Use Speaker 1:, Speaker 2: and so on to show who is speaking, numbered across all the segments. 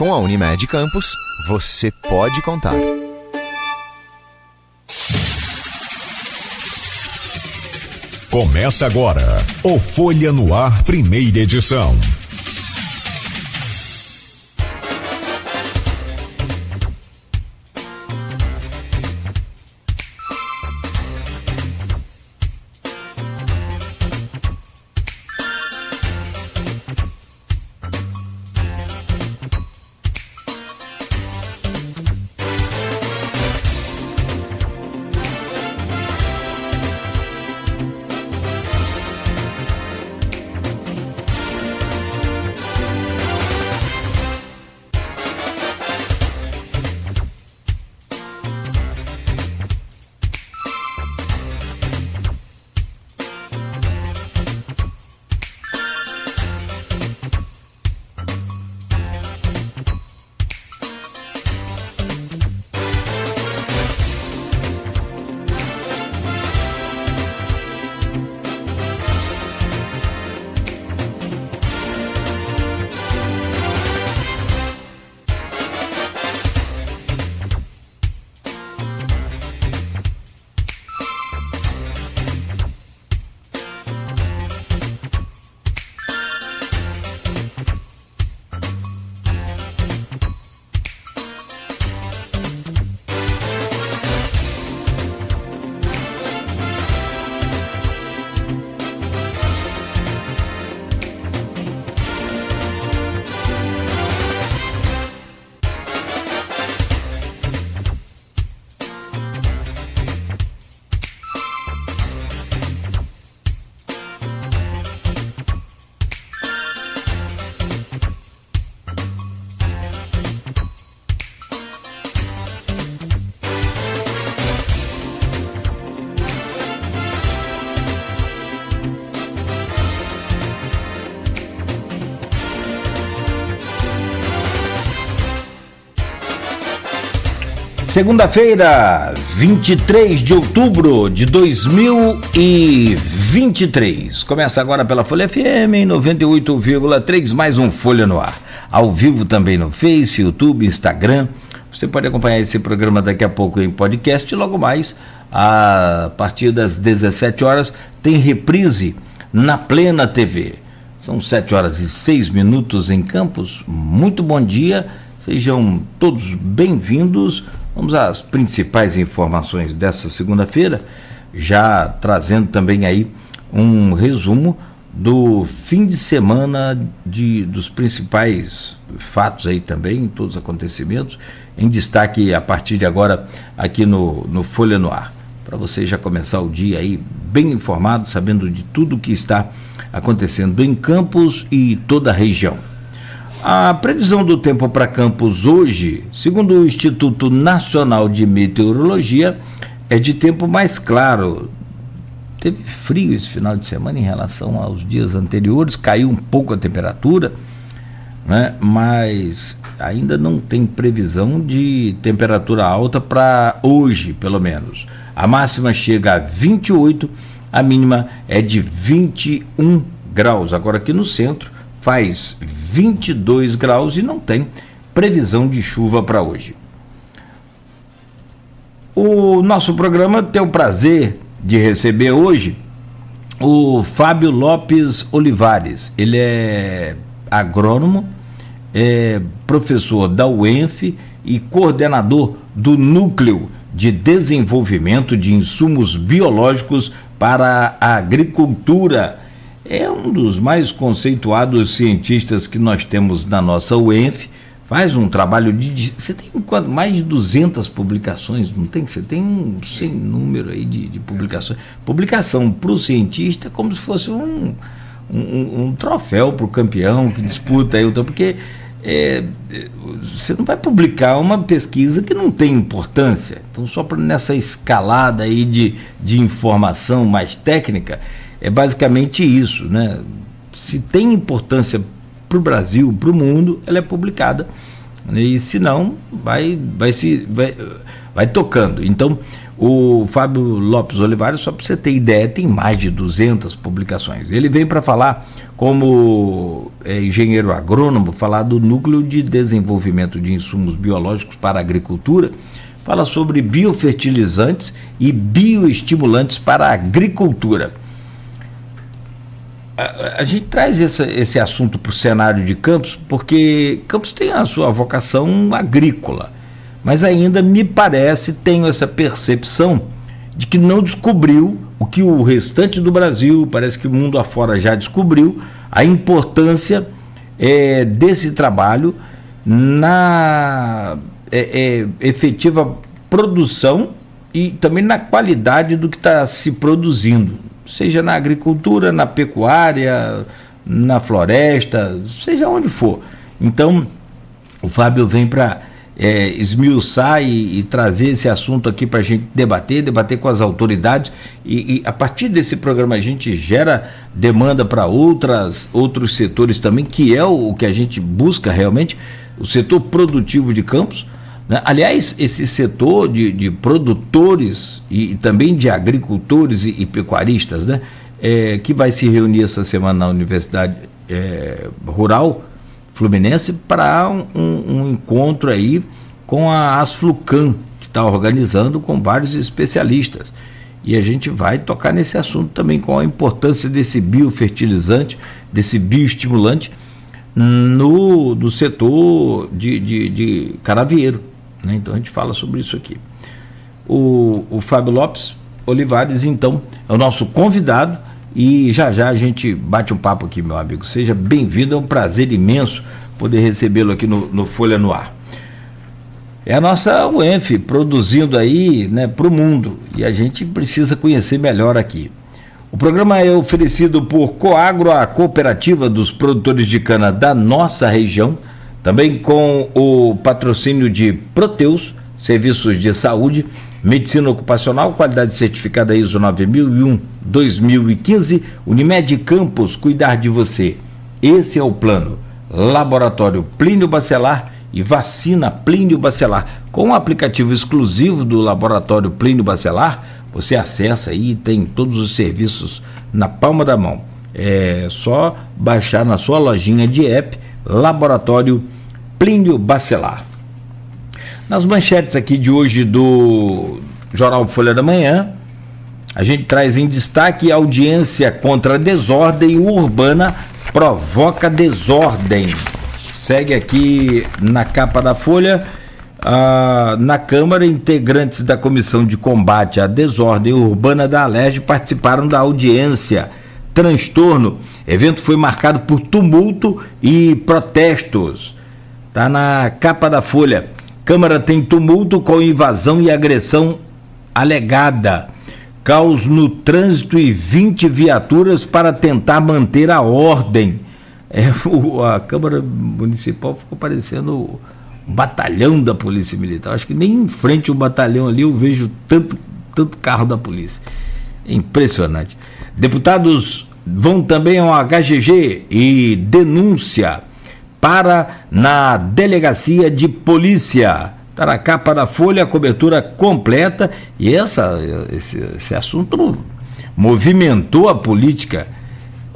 Speaker 1: Com a Unimed Campos, você pode contar.
Speaker 2: Começa agora o Folha no Ar, primeira edição.
Speaker 3: Segunda-feira, 23 de outubro de 2023. Começa agora pela Folha FM em 98,3, mais um Folha no Ar. Ao vivo também no Face, YouTube, Instagram. Você pode acompanhar esse programa daqui a pouco em podcast e logo mais, a partir das 17 horas, tem reprise na Plena TV. São 7 horas e 6 minutos em Campos. Muito bom dia. Sejam todos bem-vindos Vamos às principais informações dessa segunda-feira, já trazendo também aí um resumo do fim de semana de, dos principais fatos aí também, todos os acontecimentos, em destaque a partir de agora aqui no, no Folha no Ar. Para você já começar o dia aí bem informado, sabendo de tudo que está acontecendo em Campos e toda a região. A previsão do tempo para Campos hoje, segundo o Instituto Nacional de Meteorologia, é de tempo mais claro. Teve frio esse final de semana em relação aos dias anteriores, caiu um pouco a temperatura, né? mas ainda não tem previsão de temperatura alta para hoje, pelo menos. A máxima chega a 28, a mínima é de 21 graus. Agora aqui no centro faz 22 graus e não tem previsão de chuva para hoje. O nosso programa tem o prazer de receber hoje o Fábio Lopes Olivares. Ele é agrônomo, é professor da UENF e coordenador do Núcleo de Desenvolvimento de Insumos Biológicos para a Agricultura é um dos mais conceituados cientistas que nós temos na nossa UENF. Faz um trabalho de. Você tem mais de 200 publicações, não tem? Você tem um sem número aí de, de publicações. Publicação para o cientista é como se fosse um, um, um troféu para o campeão que disputa aí, porque é, você não vai publicar uma pesquisa que não tem importância. Então, só pra, nessa escalada aí de, de informação mais técnica, é basicamente isso, né? Se tem importância para o Brasil, para o mundo, ela é publicada E se não, vai, vai, se, vai, vai tocando. Então, o Fábio Lopes Olivares, só para você ter ideia, tem mais de 200 publicações. Ele vem para falar, como é, engenheiro agrônomo, falar do Núcleo de Desenvolvimento de Insumos Biológicos para a Agricultura, fala sobre biofertilizantes e bioestimulantes para a agricultura. A, gente traz essa, esse assunto para o cenário de Campos porque Campos tem a sua vocação agrícola mas ainda me parece, tenho essa percepção de que não descobriu o que o restante do Brasil, parece que o mundo afora já descobriu, a importância é, desse trabalho na é, é, efetiva produção e também na qualidade do que está se produzindo, seja na agricultura, na pecuária, na floresta, seja onde for. Então, o Fábio vem para é, esmiuçar e, e, trazer esse assunto aqui para a gente debater, debater com as autoridades e, e, a partir desse programa a gente gera demanda para outras outros setores também, que é o, o, que a gente busca realmente, o setor produtivo de campos. Né? Aliás, esse setor de, de produtores e, também de agricultores e, pecuaristas, né? É, que vai se reunir essa semana na Universidade é, Rural Fluminense para um, um, encontro aí com a Asflucan, que está organizando com vários especialistas. E a gente vai tocar nesse assunto também, qual a importância desse biofertilizante, desse bioestimulante no, no setor de, de, de caravieiro. Né? Então a gente fala sobre isso aqui. O, o Fábio Lopes Olivares, então, é o nosso convidado e já já a gente bate um papo aqui, meu amigo. Seja bem-vindo, é um prazer imenso poder recebê-lo aqui no, no, Folha no Ar. É a nossa UENF produzindo aí né, para o mundo e a gente precisa conhecer melhor aqui. O programa é oferecido por Coagro, a cooperativa dos produtores de cana da nossa região, também com o patrocínio de Proteus, serviços de saúde Medicina Ocupacional, qualidade certificada ISO 9001-2015, Unimed Campos, cuidar de você. Esse é o plano. Laboratório Plínio Bacelar e vacina Plínio Bacelar. Com o um aplicativo exclusivo do Laboratório Plínio Bacelar, você acessa aí e tem todos os serviços na palma da mão. É só baixar na sua lojinha de app Laboratório Plínio Bacelar. Nas manchetes aqui de hoje do Jornal Folha da Manhã, a gente traz em destaque audiência contra desordem urbana provoca desordem. Segue aqui na capa da Folha. Ah, na Câmara, integrantes da Comissão de Combate à Desordem Urbana da Alerj participaram da audiência. Transtorno. Evento foi marcado por tumulto e protestos. Está na capa da Folha. Câmara tem tumulto com invasão e agressão alegada. Caos no trânsito e 20 viaturas para tentar manter a ordem. É, o, a Câmara Municipal ficou parecendo o batalhão da Polícia Militar. Acho que nem em frente ao batalhão ali eu vejo tanto, tanto carro da polícia. É impressionante. Deputados vão também ao HGG e denúncia para na delegacia de polícia. Está na capa da Folha, cobertura completa. E essa, esse, esse assunto movimentou a política.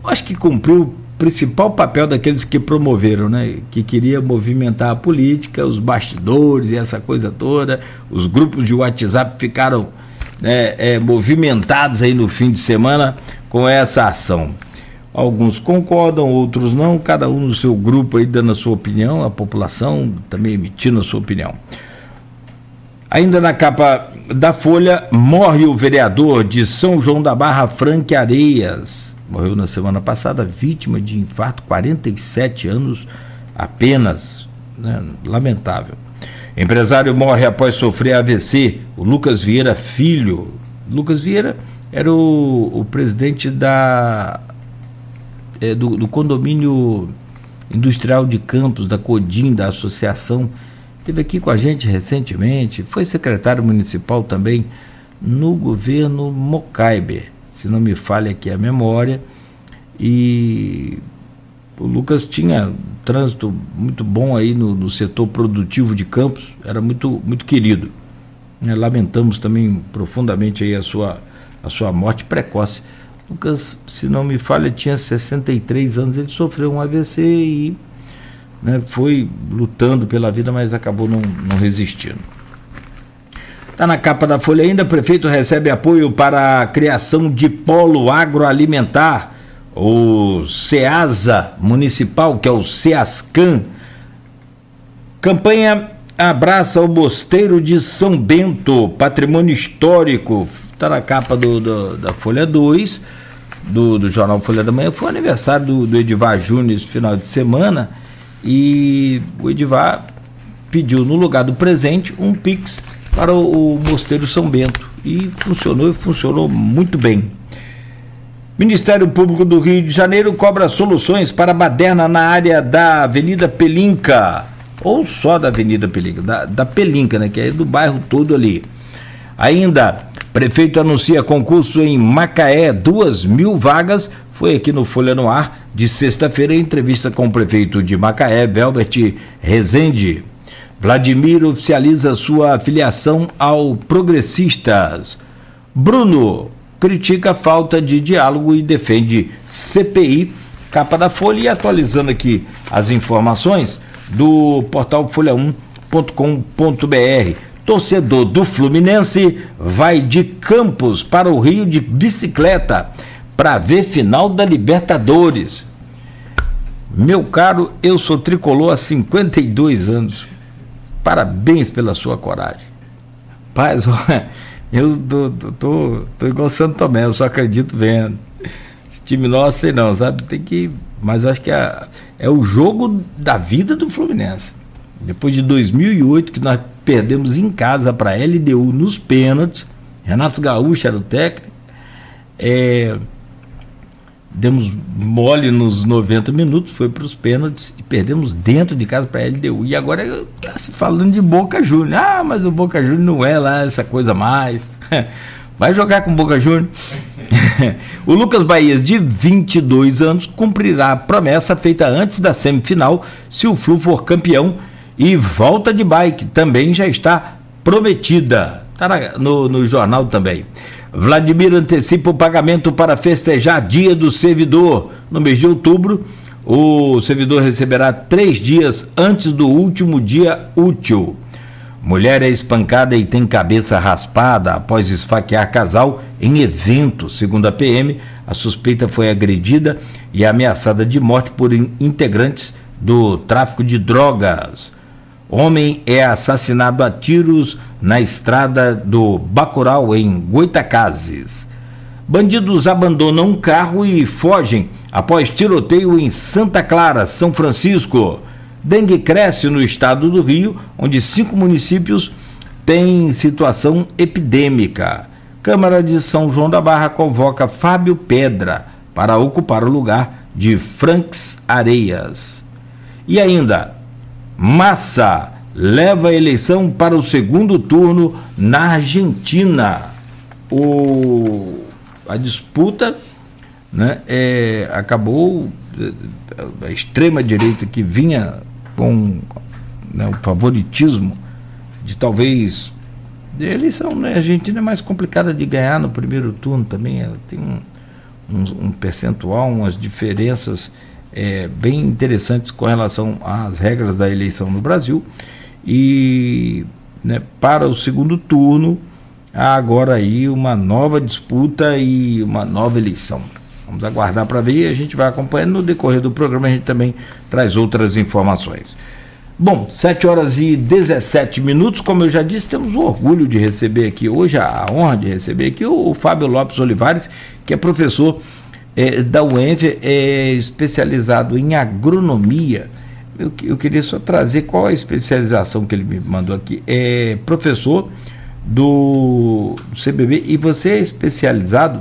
Speaker 3: Eu acho que cumpriu o principal papel daqueles que promoveram, né? que queria movimentar a política, os bastidores e essa coisa toda. Os grupos de WhatsApp ficaram né, é, movimentados aí no fim de semana com essa ação. Alguns concordam, outros não, cada um no seu grupo aí dando a sua opinião, a população também emitindo a sua opinião. Ainda na capa da Folha, morre o vereador de São João da Barra, Frank Areias. Morreu na semana passada, vítima de infarto, 47 anos apenas. Né? Lamentável. Empresário morre após sofrer AVC. O Lucas Vieira Filho. Lucas Vieira era o, o presidente da é, do, do, condomínio industrial de Campos, da CODIM, da associação, esteve aqui com a gente recentemente, foi secretário municipal também no governo Mocaibe, se não me falha aqui a memória, e o Lucas tinha trânsito muito bom aí no, no setor produtivo de Campos, era muito, muito querido. Né? Lamentamos também profundamente aí a sua, a sua morte precoce. Lucas, se não me falha, tinha 63 anos, ele sofreu um AVC e né, foi lutando pela vida, mas acabou não, não resistindo. Está na capa da Folha ainda, prefeito recebe apoio para a criação de polo agroalimentar o SEASA municipal, que é o SEASCAN. Campanha abraça o Mosteiro de São Bento, patrimônio histórico. Está na capa do, do, da Folha 2, do, do jornal Folha da Manhã. Foi aniversário do, do Edivar Júnior esse final de semana e o Edivar pediu, no lugar do presente, um Pix para o, o Mosteiro São Bento. E funcionou e funcionou muito bem. Ministério Público do Rio de Janeiro cobra soluções para baderna na área da Avenida Pelinca, ou só da Avenida Pelinca, da, da Pelinca, né, que é do bairro todo ali. Ainda, prefeito anuncia concurso em Macaé, duas mil vagas, foi aqui no Folha no Ar, de sexta-feira, entrevista com o prefeito de Macaé, Velbert Rezende. Vladimir oficializa sua filiação ao Progressistas. Bruno critica a falta de diálogo e defende CPI. Capa da Folha e atualizando aqui as informações do portal folha1.com.br. Torcedor do Fluminense vai de Campos para o Rio de bicicleta para ver final da Libertadores. Meu caro, eu sou tricolor há 52 anos. Parabéns pela sua coragem. Paz, olha. Eu tô, tô, tô, tô igual Santo Tomé, eu só acredito vendo. Esse time nosso, sei não, sabe? Tem que. Mas acho que é, é o jogo da vida do Fluminense. Depois de 2008, que nós perdemos em casa para a LDU nos pênaltis, Renato Gaúcho era o técnico. É, demos mole nos 90 minutos, foi para os pênaltis e perdemos dentro de casa para a LDU. E agora está se falando de Boca Júnior. Ah, mas o Boca Júnior não é lá essa coisa mais. Vai jogar com o Boca Júnior. o Lucas Bahia, de 22 anos, cumprirá a promessa feita antes da semifinal se o Flu for campeão e volta de bike também já está prometida. Está no, no jornal também. Vladimir antecipa o pagamento para festejar Dia do Servidor. No mês de outubro, o servidor receberá três dias antes do último dia útil. Mulher é espancada e tem cabeça raspada após esfaquear casal em evento. Segundo a PM, a suspeita foi agredida e ameaçada de morte por integrantes do tráfico de drogas. Homem é assassinado a tiros na estrada do Bacurau, em Goitacazes. Bandidos abandonam um carro e fogem após tiroteio em Santa Clara, São Francisco. Dengue cresce no estado do Rio, onde cinco municípios têm situação epidêmica. Câmara de São João da Barra convoca Fábio Pedra para ocupar o lugar de Franks Areias. E ainda, Massa leva a eleição para o segundo turno na Argentina. O, a disputa né, é, acabou, a extrema-direita que vinha com né, o favoritismo de talvez. A eleição na né, Argentina é mais complicada de ganhar no primeiro turno também, ela tem um, um, um percentual, umas diferenças é, bem interessantes com relação às regras da eleição no Brasil. E né, para o segundo turno, há agora aí uma nova disputa e uma nova eleição. Vamos aguardar para ver e a gente vai acompanhando no decorrer do programa, a gente também traz outras informações. Bom, 7 horas e 17 minutos, como eu já disse, temos o orgulho de receber aqui hoje, a honra de receber aqui o, Fábio Lopes Olivares, que é professor é, da UENF, é especializado em agronomia. Eu, eu, queria só trazer qual a especialização que ele me mandou aqui. É professor do, do CBB e você é especializado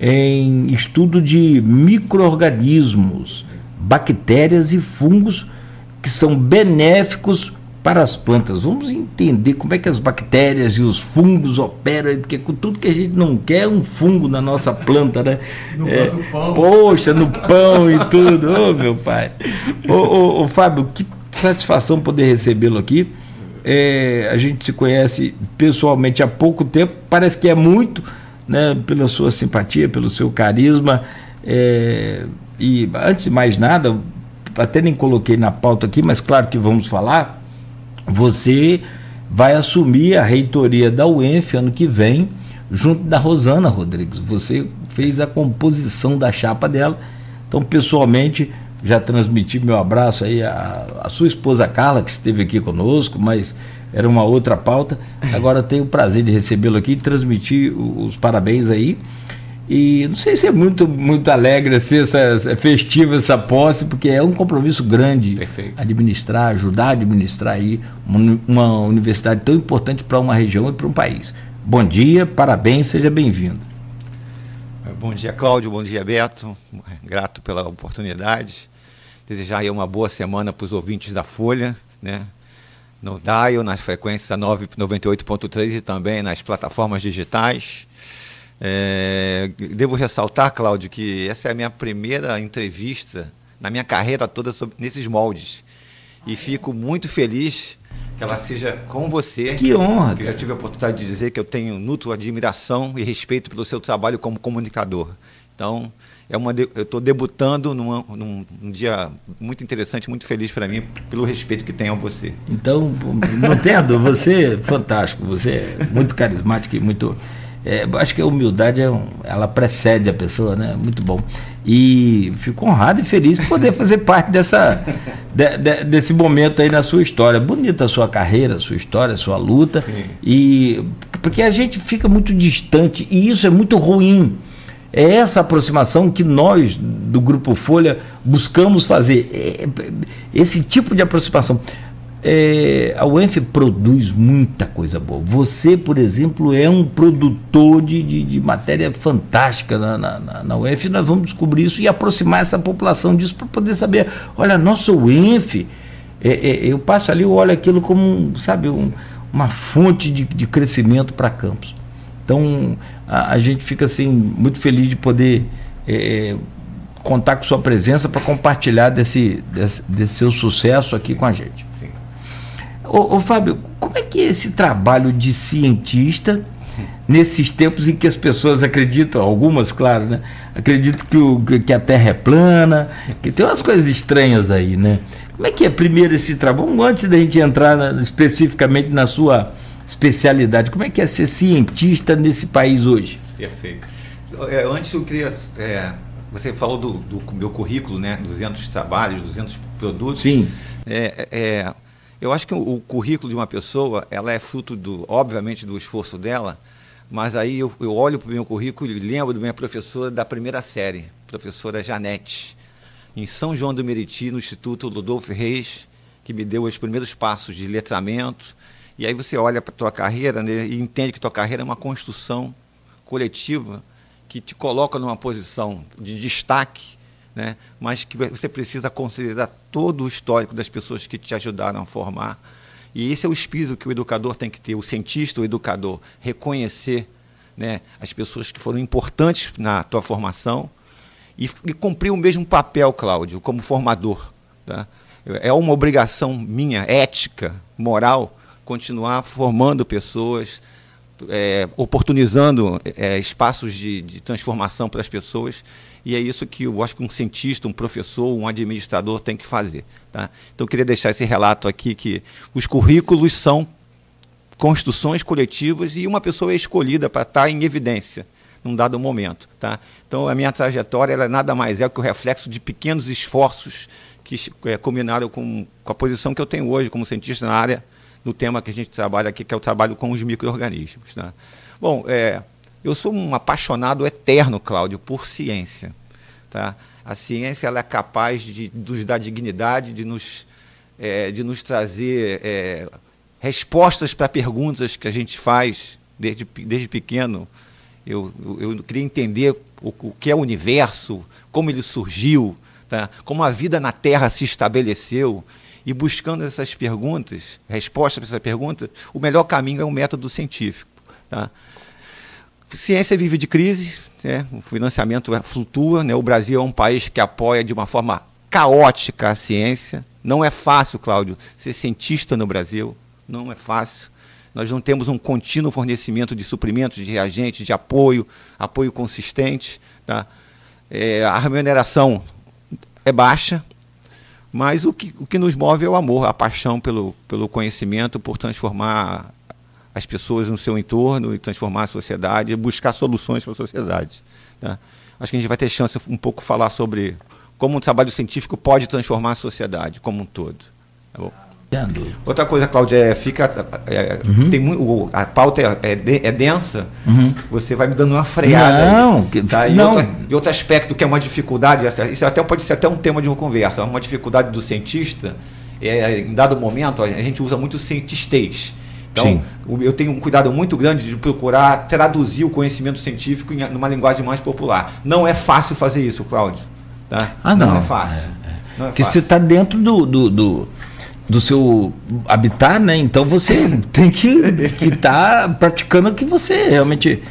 Speaker 3: em estudo de micro-organismos, bactérias e fungos que são benéficos para as plantas. Vamos entender como é que as bactérias e os fungos operam, porque com tudo que a gente não quer é um fungo na nossa planta, né? No é, pão. Poxa, no pão e tudo. Ô, oh, meu pai. Ô, ô, ô, Fábio, que satisfação poder recebê-lo aqui. É, a gente se conhece pessoalmente há pouco tempo, parece que é muito, né, pela sua simpatia, pelo seu carisma. É, e antes de mais nada, até nem coloquei na pauta aqui, mas claro que vamos falar você vai assumir a reitoria da UENF ano que vem, junto da Rosana Rodrigues. Você fez a composição da chapa dela. Então, pessoalmente, já transmiti meu abraço aí à, à sua esposa Carla, que esteve aqui conosco, mas era uma outra pauta. Agora tenho o prazer de recebê-lo aqui e transmitir os parabéns aí e não sei se é muito, muito alegre assim, essa, essa festiva essa posse, porque é um compromisso grande
Speaker 4: Perfeito.
Speaker 3: administrar, ajudar a administrar aí uma, uma universidade tão importante para uma região e para um país. Bom dia, parabéns, seja bem-vindo.
Speaker 4: Bom dia, Cláudio, bom dia, Beto. Grato pela oportunidade. Desejar aí uma boa semana para os ouvintes da Folha, né? No DAIO, nas frequências 98.3 e também nas plataformas digitais. É, devo ressaltar, Cláudio, que essa é a minha primeira entrevista na minha carreira toda sobre, nesses moldes. E fico muito feliz que ela seja com você.
Speaker 3: Que honra!
Speaker 4: Que eu já tive a oportunidade de dizer que eu tenho mútua admiração e respeito pelo seu trabalho como comunicador. Então, é uma eu estou debutando numa, num, num, dia muito interessante, muito feliz para mim, pelo respeito que tenho a você.
Speaker 3: Então, não entendo, você é fantástico, você é muito carismático e muito é, acho que a humildade é um, ela precede a pessoa, né? Muito bom. E fico honrado e feliz por poder fazer parte dessa, de, de, desse momento aí na sua história. Bonita a sua carreira, a sua história, a sua luta. Sim. E porque a gente fica muito distante e isso é muito ruim. É essa aproximação que nós do Grupo Folha buscamos fazer. É, esse tipo de aproximação. É, a UENF produz muita coisa boa. Você, por exemplo, é um produtor de, de, de matéria fantástica na, na, na UENF. Nós vamos descobrir isso e aproximar essa população disso para poder saber. Olha, nossa UENF, é, é, eu passo ali, eu olho aquilo como, sabe, um, uma fonte de, de crescimento para campos. Então, a, a, gente fica assim, muito feliz de poder é, contar com sua presença para compartilhar desse, desse, desse seu sucesso aqui com a gente. Ô, ô, Fábio, como é que é esse trabalho de cientista nesses tempos em que as pessoas acreditam, algumas, claro, né? Acreditam que, o, que a Terra é plana, que tem umas coisas estranhas aí, né? Como é que é primeiro esse trabalho? Antes da gente entrar na, especificamente na sua especialidade, como é que é ser cientista nesse país hoje?
Speaker 4: Perfeito. É, antes eu queria. É, você falou do, do, meu currículo, né? 200 trabalhos, 200 produtos.
Speaker 3: Sim.
Speaker 4: É, é, eu acho que o, currículo de uma pessoa, ela é fruto, do, obviamente, do esforço dela, mas aí eu, eu olho para o meu currículo e lembro da minha professora da primeira série, professora Janete, em São João do Meriti, no Instituto Ludolfo Reis, que me deu os primeiros passos de letramento. E aí você olha para a tua carreira né, e entende que tua carreira é uma construção coletiva que te coloca numa posição de destaque né? mas que você precisa considerar todo o histórico das pessoas que te ajudaram a formar. E esse é o espírito que o educador tem que ter, o cientista, o educador, reconhecer né, as pessoas que foram importantes na tua formação e, e cumprir o mesmo papel, Cláudio, como formador. Tá? É uma obrigação minha, ética, moral, continuar formando pessoas, é, oportunizando é, espaços de, de transformação para as pessoas e é isso que eu acho que um cientista, um professor, um administrador tem que fazer. Tá? Então eu queria deixar esse relato aqui que os currículos são construções coletivas e uma pessoa é escolhida para estar em evidência num dado momento. Tá? Então a minha trajetória ela nada mais é que o reflexo de pequenos esforços que é, combinaram com, com a posição que eu tenho hoje como cientista na área, no tema que a gente trabalha aqui, que é o trabalho com os micro-organismos. Tá? Bom, é, eu sou um apaixonado eterno, Cláudio, por ciência. Tá? A ciência ela é capaz de nos dar dignidade, de nos, é, de nos trazer é, respostas para perguntas que a gente faz desde, desde pequeno. Eu, eu, eu queria entender o, o, que é o universo, como ele surgiu, tá? como a vida na Terra se estabeleceu. E buscando essas perguntas, respostas para essas perguntas, o melhor caminho é o método científico. Tá? Ciência vive de crise, né? o financiamento é, flutua, né? o Brasil é um país que apoia de uma forma caótica a ciência. Não é fácil, Cláudio, ser cientista no Brasil, não é fácil. Nós não temos um contínuo fornecimento de suprimentos, de reagentes, de apoio, apoio consistente. Tá? É, a remuneração é baixa, mas o que, o que nos move é o amor, a paixão pelo, pelo conhecimento, por transformar as pessoas no seu entorno e transformar a sociedade, buscar soluções para a sociedade. Tá? Acho que a gente vai ter chance um pouco falar sobre como o trabalho científico pode transformar a sociedade como um todo. Tá bom? Outra coisa, Cláudia, é, fica. É, uhum. tem muito, a pauta é, é, é densa, uhum. você vai me dando uma freada.
Speaker 3: Não, aí,
Speaker 4: tá? e, não. Outra, e outro aspecto que é uma dificuldade, isso até pode ser até um tema de uma conversa, uma dificuldade do cientista, é, em dado momento, a gente usa muito cientistês. Então, Sim. eu tenho um cuidado muito grande de procurar traduzir o conhecimento científico em uma linguagem mais popular. Não é fácil fazer isso, Cláudio. Tá?
Speaker 3: Ah, não. Não é fácil. É, é. É Porque você está dentro do, do, do, do, seu habitat, né? Então você tem que estar tá praticando o que você realmente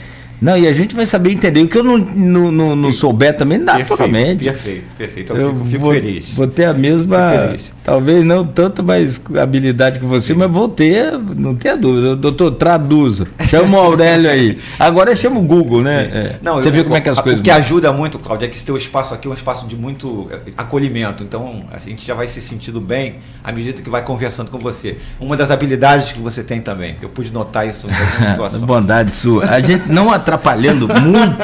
Speaker 3: não, e a gente vai saber entender. O que eu não, não, não, não souber também dá
Speaker 4: perfeito, Perfeito, perfeito. Eu, eu fico, fico
Speaker 3: vou,
Speaker 4: feliz.
Speaker 3: Vou ter a mesma, talvez não tanto mais habilidade que você, Sim. mas vou ter, não tenha dúvida. Doutor, traduza. Chama o Aurélio aí. Agora chama o Google, né? É. Não, você eu, vê como é que as
Speaker 4: a,
Speaker 3: coisas.
Speaker 4: O que ajuda muito, Cláudio, é que esse teu espaço aqui é um espaço de muito eh, acolhimento. Então, assim, a gente já vai se sentindo bem à medida que vai conversando com você. Uma das habilidades que você tem também. Eu pude notar isso em algumas situações.
Speaker 3: Bondade sua. A gente não atrapalhando muito,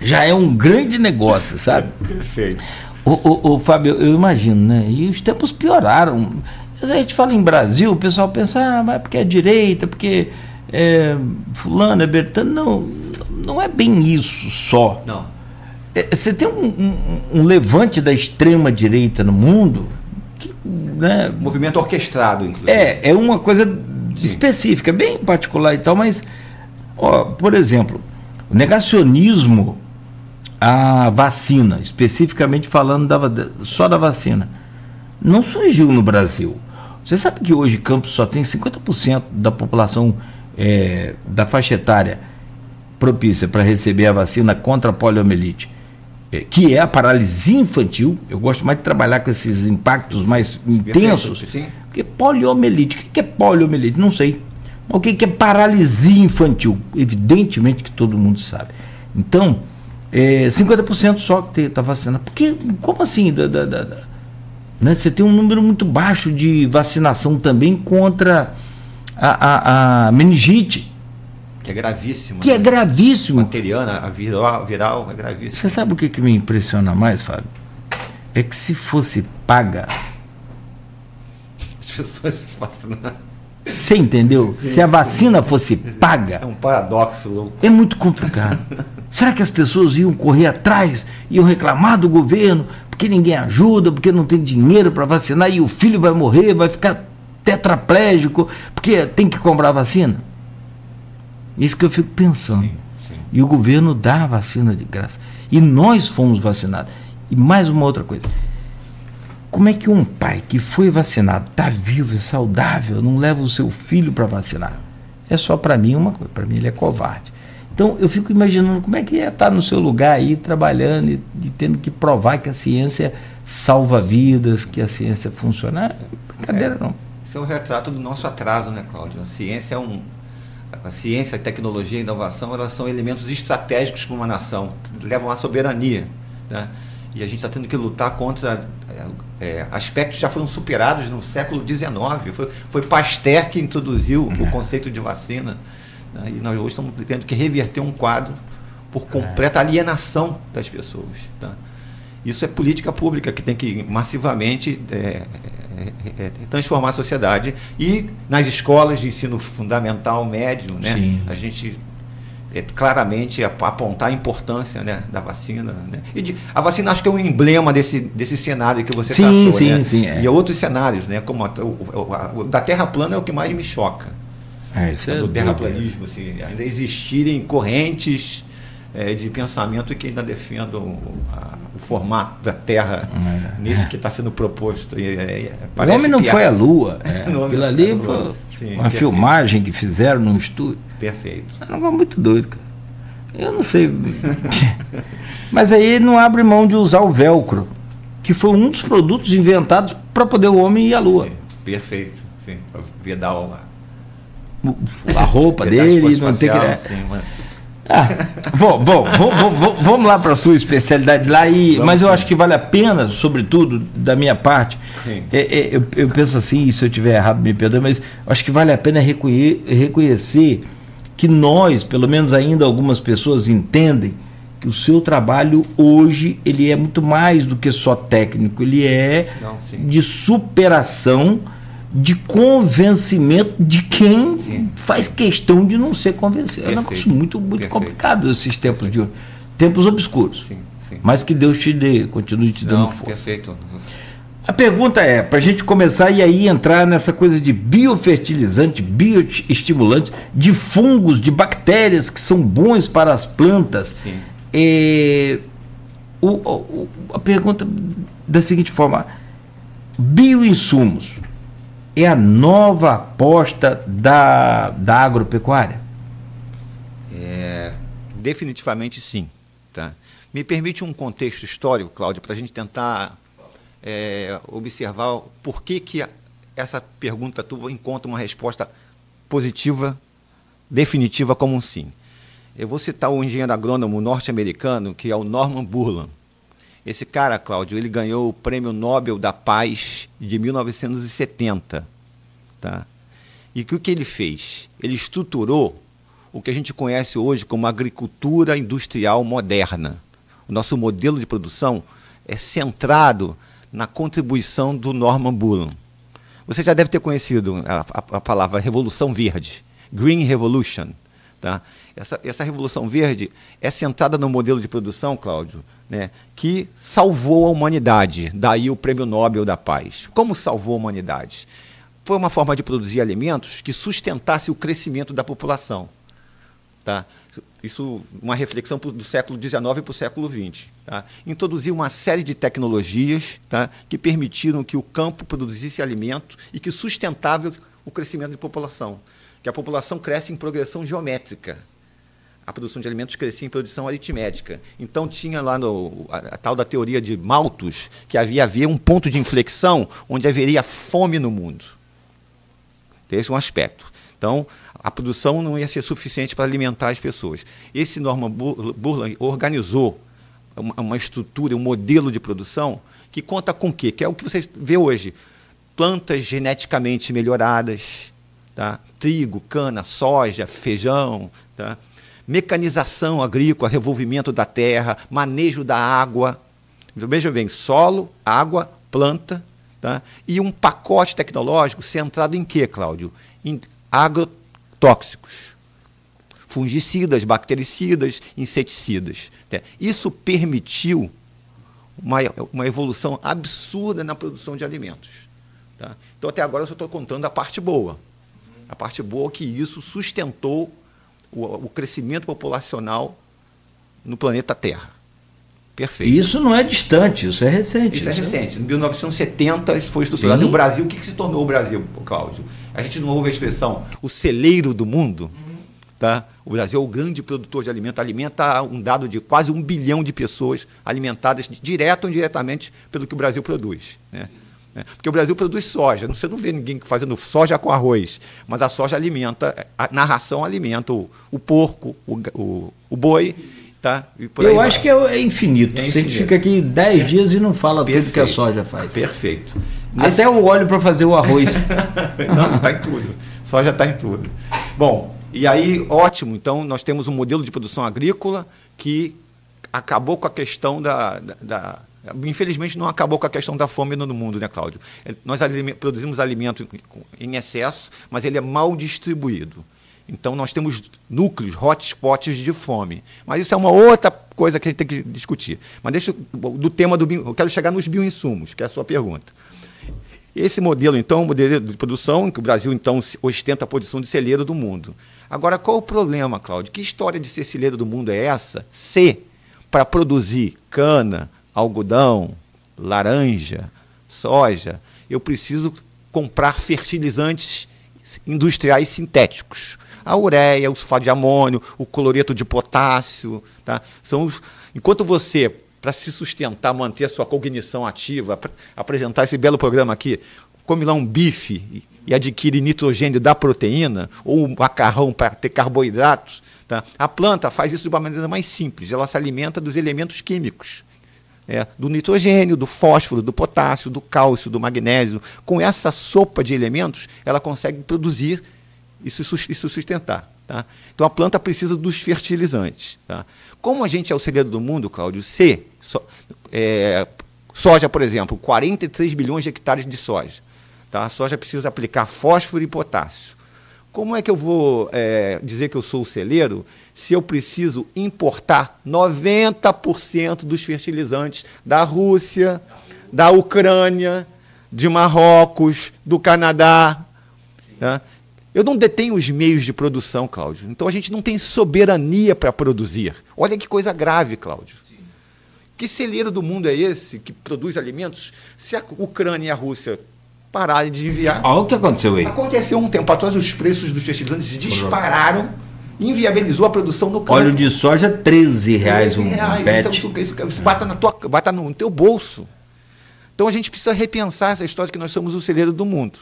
Speaker 3: já é um grande negócio, sabe?
Speaker 4: Perfeito.
Speaker 3: O, Fábio, eu imagino, né? E os tempos pioraram. Às vezes a gente fala em Brasil, o pessoal pensa, ah, mas porque é direita, porque é, fulano, é Bertano. Não, não é bem isso só.
Speaker 4: Não.
Speaker 3: É, você tem um, um, um, levante da extrema direita no mundo. Que, né,
Speaker 4: Movimento orquestrado,
Speaker 3: inclusive. É, é uma coisa Sim. específica, bem particular e tal, mas, ó, por exemplo, o negacionismo à vacina, especificamente falando da, só da vacina, não surgiu no Brasil. Você sabe que hoje Campos só tem 50% da população é, da faixa etária propícia para receber a vacina contra a poliomielite, é, que é a paralisia infantil. Eu gosto mais de trabalhar com esses impactos mais intensos. Porque poliomielite, o que é poliomielite? Não sei. O que é paralisia infantil? Evidentemente que todo mundo sabe. Então, é, 50% só que está vacinado. Porque, como assim? Da, da, da, né? Você tem um número muito baixo de vacinação também contra a, a, a meningite.
Speaker 4: Que é gravíssimo.
Speaker 3: Que é né? é gravíssimo.
Speaker 4: Bacteriana, a viral, viral é gravíssimo.
Speaker 3: Você sabe o que, que me impressiona mais, Fábio? É que se fosse paga.
Speaker 4: As pessoas vacinam.
Speaker 3: Você entendeu? Sim, Se a vacina fosse paga.
Speaker 4: É um paradoxo louco.
Speaker 3: É muito complicado. Será que as pessoas iam correr atrás, iam reclamar do governo, porque ninguém ajuda, porque não tem dinheiro para vacinar e o filho vai morrer, vai ficar tetraplégico, porque tem que comprar vacina? Isso que eu fico pensando. Sim, sim. E o governo dá a vacina de graça. E nós fomos vacinados. E mais uma outra coisa. Como é que um pai que foi vacinado, está vivo, é saudável, não leva o seu filho para vacinar? É só para mim uma coisa, para mim ele é covarde. Então eu fico imaginando como é que ia estar tá no seu lugar aí, trabalhando e, e tendo que provar que a ciência salva vidas, que a ciência funciona. Não, brincadeira é, não.
Speaker 4: Isso é um retrato do nosso atraso, né, Cláudio? A ciência é um. A ciência, a tecnologia e a inovação, elas são elementos estratégicos para uma nação, levam à soberania. Né? E a gente está tendo que lutar contra é, aspectos que já foram superados no século XIX. Foi, foi Pasteur que introduziu o conceito de vacina. Né? E nós hoje estamos tendo que reverter um quadro por completa alienação das pessoas. Tá? Isso é política pública que tem que massivamente é, é, é, é transformar a sociedade. E nas escolas de ensino fundamental, médio, né? a gente é, claramente apontar a importância né, da vacina. Né? E de, a vacina acho que é um emblema desse, desse cenário que você
Speaker 3: sim, traçou. Sim, né? sim.
Speaker 4: É. E outros cenários, né? Como a, o, o, da Terra plana é o que mais me choca.
Speaker 3: É, isso é
Speaker 4: do terraplanismo, assim, ainda existirem correntes é, de pensamento que ainda defendam o, a, o formato da Terra é. nisso que está sendo proposto. E,
Speaker 3: é, o homem não foi à Lua. É. Aquilo ali foi uma filmagem que fizeram num estúdio.
Speaker 4: Perfeito.
Speaker 3: É um negócio muito doido, cara. Eu não sei. Mas aí não abre mão de usar o velcro, que foi um dos produtos inventados para poder o homem ir à Lua. Sim,
Speaker 4: perfeito. Sim, para vedar uma...
Speaker 3: a roupa dele, não ter que. Sim, mano. Ah, bom, bom, vamos lá para a sua especialidade lá, e, mas eu sim. acho que vale a pena, sobretudo da minha parte. É, é, eu, eu, penso assim, se eu tiver errado, me perdoe, mas acho que vale a pena reconhecer, reconhecer que nós, pelo menos ainda algumas pessoas entendem que o seu trabalho hoje ele é muito mais do que só técnico, ele é Não, de superação de convencimento de quem Sim. faz questão de não ser convencido. É um negócio muito, muito complicado esses tempos perfeito. de tempos obscuros. Sim, sim. Mas que Deus te dê, continue te dando não, força.
Speaker 4: Perfeito.
Speaker 3: A pergunta é, para a gente começar e aí entrar nessa coisa de biofertilizante, bioestimulante, de fungos, de bactérias que são bons para as plantas. Sim. É, o, o, a pergunta da seguinte forma: bioinsumos é a nova aposta da, da agropecuária?
Speaker 4: É, definitivamente sim. Tá? Me permite um contexto histórico, Cláudio, para a gente tentar é, observar por que, que essa pergunta tua encontra uma resposta positiva, definitiva como um sim. Eu vou citar o engenheiro agrônomo norte-americano, que é o Norman Burland. Esse cara, Cláudio, ele ganhou o Prêmio Nobel da Paz de 1970. Tá? E o que ele fez? Ele estruturou o que a gente conhece hoje como agricultura industrial moderna. O nosso modelo de produção é centrado na contribuição do Norman Bullen. Você já deve ter conhecido a, a, a palavra Revolução Verde, Green Revolution. Tá? Essa, essa Revolução Verde é centrada no modelo de produção, Cláudio, né, que salvou a humanidade, daí o Prêmio Nobel da Paz. Como salvou a humanidade? Foi uma forma de produzir alimentos que sustentasse o crescimento da população. Tá? Isso uma reflexão do século XIX para o século XX. Tá? Introduziu uma série de tecnologias tá, que permitiram que o campo produzisse alimento e que sustentava o crescimento de população. Que a população cresce em progressão geométrica a produção de alimentos crescia em produção aritmética. Então tinha lá no, a, a, tal da teoria de Malthus que havia haver um ponto de inflexão onde haveria fome no mundo. Esse é um aspecto. Então, a produção não ia ser suficiente para alimentar as pessoas. Esse Norman Burland organizou uma, uma estrutura, um modelo de produção que conta com o quê? Que é o que você vê hoje. Plantas geneticamente melhoradas, tá? trigo, cana, soja, feijão, tá? mecanização agrícola, revolvimento da terra, manejo da água. Veja bem, solo, água, planta, tá? e um pacote tecnológico centrado em quê, Cláudio? Em agrotóxicos. Fungicidas, bactericidas, inseticidas. Tá? Isso permitiu uma, uma evolução absurda na produção de alimentos. Tá? Então, até agora, eu só estou contando a parte boa. A parte boa é que isso sustentou o, o crescimento populacional no planeta Terra.
Speaker 3: Perfeito. Isso não é distante, isso é recente.
Speaker 4: Isso, é isso é recente. Em 1970 isso foi estruturado. Sim. E o Brasil, o que, que se tornou o Brasil, Cláudio? A gente não ouve a expressão o celeiro do mundo. Tá? O Brasil é o grande produtor de alimento, alimenta um dado de quase um bilhão de pessoas alimentadas direto ou indiretamente pelo que o Brasil produz. Né? Né? Porque o Brasil produz soja, você não vê ninguém fazendo soja com arroz, mas a soja alimenta, a, na ração alimenta o, o porco, o, o, o, boi. Tá?
Speaker 3: Eu acho vai. que é, é, infinito. é, infinito. A gente fica aqui 10 é. dias e não fala Perfeito. tudo que a soja faz.
Speaker 4: Perfeito.
Speaker 3: Nesse... Até o óleo para fazer o arroz.
Speaker 4: não, está em tudo. Soja está em tudo. Bom, e aí, ótimo. Então, nós temos um modelo de produção agrícola que acabou com a questão da, da, da Infelizmente não acabou com a questão da fome no mundo, né, Cláudio? É, nós produzimos alimento em excesso, mas ele é mal distribuído. Então nós temos núcleos, hotspots de fome. Mas isso é uma outra coisa que a gente tem que discutir. Mas deixa do tema do eu quero chegar nos bioinsumos, que é a sua pergunta. Esse modelo, então, é um modelo de produção em que o Brasil, então, ostenta a posição de celeiro do mundo. Agora, qual o problema, Cláudio? Que história de ser celeiro do mundo é essa se, para produzir cana, algodão, laranja, soja, eu preciso comprar fertilizantes industriais sintéticos? A ureia, o sulfato de amônio, o cloreto de potássio. Tá? São os... Enquanto você para se sustentar, manter a sua cognição ativa, ap apresentar esse belo programa aqui, come lá um bife e, e adquire nitrogênio da proteína, ou um macarrão para ter carboidratos, tá? a planta faz isso de uma maneira mais simples, ela se alimenta dos elementos químicos. É, do nitrogênio, do fósforo, do potássio, do cálcio, do magnésio. Com essa sopa de elementos, ela consegue produzir e se sustentar. Tá? Então a planta precisa dos fertilizantes. Tá? Como a gente é o segredo do mundo, Cláudio, se So, é, soja, por exemplo, 43 bilhões de hectares de soja. Tá? A soja precisa aplicar fósforo e potássio. Como é que eu vou é, dizer que eu sou o celeiro se eu preciso importar 90% dos fertilizantes da Rússia, da Ucrânia, de Marrocos, do Canadá? Tá? Eu não detenho os meios de produção, Cláudio. Então a gente não tem soberania para produzir. Olha que coisa grave, Cláudio. Que celeiro do mundo é esse que produz alimentos se a Ucrânia e a Rússia pararem de enviar?
Speaker 3: Olha o que aconteceu aí.
Speaker 4: Aconteceu um tempo atrás, os preços dos fertilizantes dispararam, inviabilizou a produção no campo.
Speaker 3: Óleo de soja, 13 reais 13 reais. um pet.
Speaker 4: Então, isso, isso bata, na tua, bata no teu bolso. Então a gente precisa repensar essa história que nós somos o celeiro do mundo.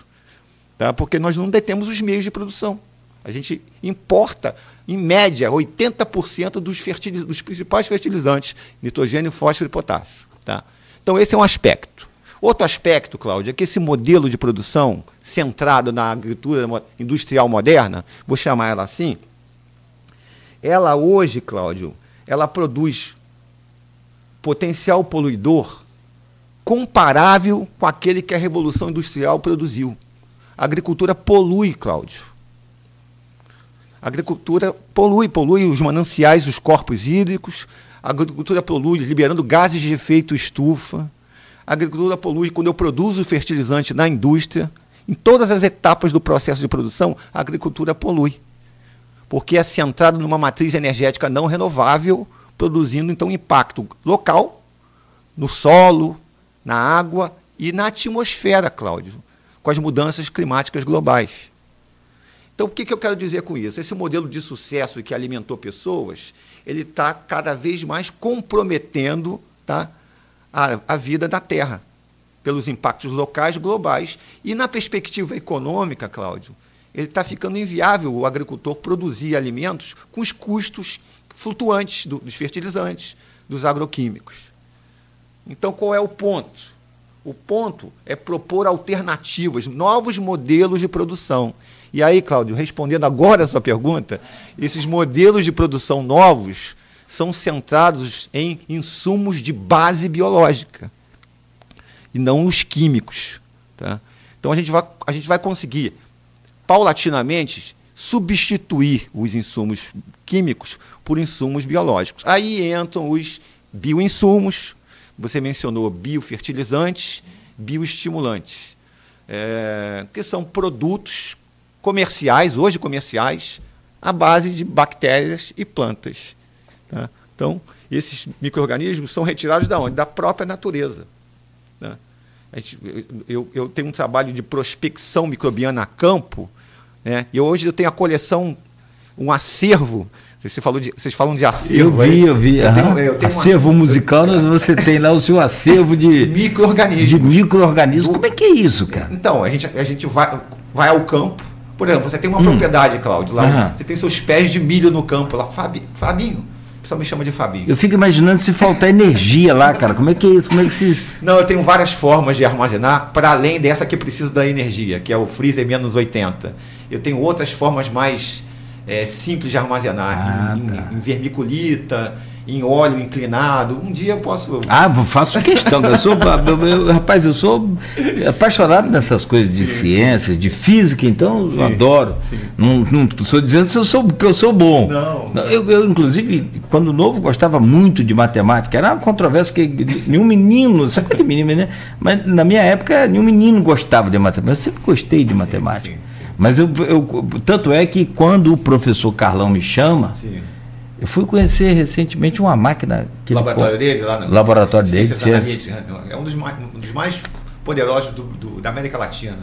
Speaker 4: Tá? Porque nós não detemos os meios de produção. A gente importa em média, 80% dos, fertiliz... dos principais fertilizantes, nitrogênio, fósforo e potássio. Tá? Então, esse é um aspecto. Outro aspecto, Cláudio, é que esse modelo de produção centrado na agricultura industrial moderna, vou chamar ela assim, ela hoje, Cláudio, ela produz potencial poluidor comparável com aquele que a Revolução Industrial produziu. A agricultura polui, Cláudio. A agricultura polui, polui os mananciais, os corpos hídricos. A agricultura polui, liberando gases de efeito estufa. A agricultura polui quando eu produzo fertilizante na indústria. Em todas as etapas do processo de produção, a agricultura polui. Porque é centrado numa matriz energética não renovável, produzindo então impacto local, no solo, na água e na atmosfera, Cláudio, com as mudanças climáticas globais. Então, o que, que eu quero dizer com isso? Esse modelo de sucesso que alimentou pessoas, ele está cada vez mais comprometendo tá, a, a vida da Terra, pelos impactos locais globais. E na perspectiva econômica, Cláudio, ele está ficando inviável o agricultor produzir alimentos com os custos flutuantes do, dos fertilizantes, dos agroquímicos. Então, qual é o ponto? O ponto é propor alternativas, novos modelos de produção. E aí, Cláudio, respondendo agora a sua pergunta, esses modelos de produção novos são centrados em insumos de base biológica e não os químicos. Tá? Então a gente, vai, a gente vai conseguir, paulatinamente, substituir os insumos químicos por insumos biológicos. Aí entram os bioinsumos, você mencionou biofertilizantes, bioestimulantes, é, que são produtos comerciais, hoje comerciais, à base de bactérias e plantas. Tá? Então, esses micro-organismos são retirados da onde? Da própria natureza. Tá? Gente, eu, eu, tenho um trabalho de prospecção microbiana a campo, né? e hoje eu tenho a coleção, um acervo. Você falou de, vocês falam de acervo.
Speaker 3: Eu vi, eu vi. Eu tenho, eu tenho acervo um musical, você tem lá o seu acervo de
Speaker 4: micro-organismos.
Speaker 3: De micro-organismos. Como é que é isso, cara?
Speaker 4: Então, a gente, a gente vai, vai ao campo, por exemplo, você tem uma hum. propriedade, Cláudio, lá uhum. você tem seus pés de milho no campo, lá, Fabi, Fabinho. O pessoal me chama de Fabinho.
Speaker 3: Eu fico imaginando se faltar energia lá, cara. Como é que é isso? Como é que se.
Speaker 4: Não, eu tenho várias formas de armazenar, para além dessa que precisa da energia, que é o freezer menos 80. Eu tenho outras formas mais é, simples de armazenar,
Speaker 3: Ah,
Speaker 4: em,
Speaker 3: tá.
Speaker 4: em, vermiculita, em óleo inclinado. Um dia eu posso.
Speaker 3: Ah, faço questão. Eu sou, eu- eu- rapaz, eu sou apaixonado nessas coisas de ciências, de física, então
Speaker 4: Sim,
Speaker 3: eu adoro.
Speaker 4: sim.
Speaker 3: Não, não estou dizendo que eu sou, que eu sou bom.
Speaker 4: Não.
Speaker 3: Eu, eu, inclusive, quando novo, gostava muito de matemática. Era uma controvérsia que nenhum menino, sabe aquele menino, né? Mas na minha época, nenhum menino gostava de matemática. Eu sempre gostei de matemática. Mas eu, eu- tanto é que quando o professor Carlão me chama,
Speaker 4: Sim.
Speaker 3: eu fui conhecer recentemente uma máquina que
Speaker 4: O
Speaker 3: ele
Speaker 4: laboratório
Speaker 3: co-
Speaker 4: dele, lá no
Speaker 3: Laboratório dele, ciência.
Speaker 4: Né? É um dos mais, um dos mais poderosos do- do- da América Latina.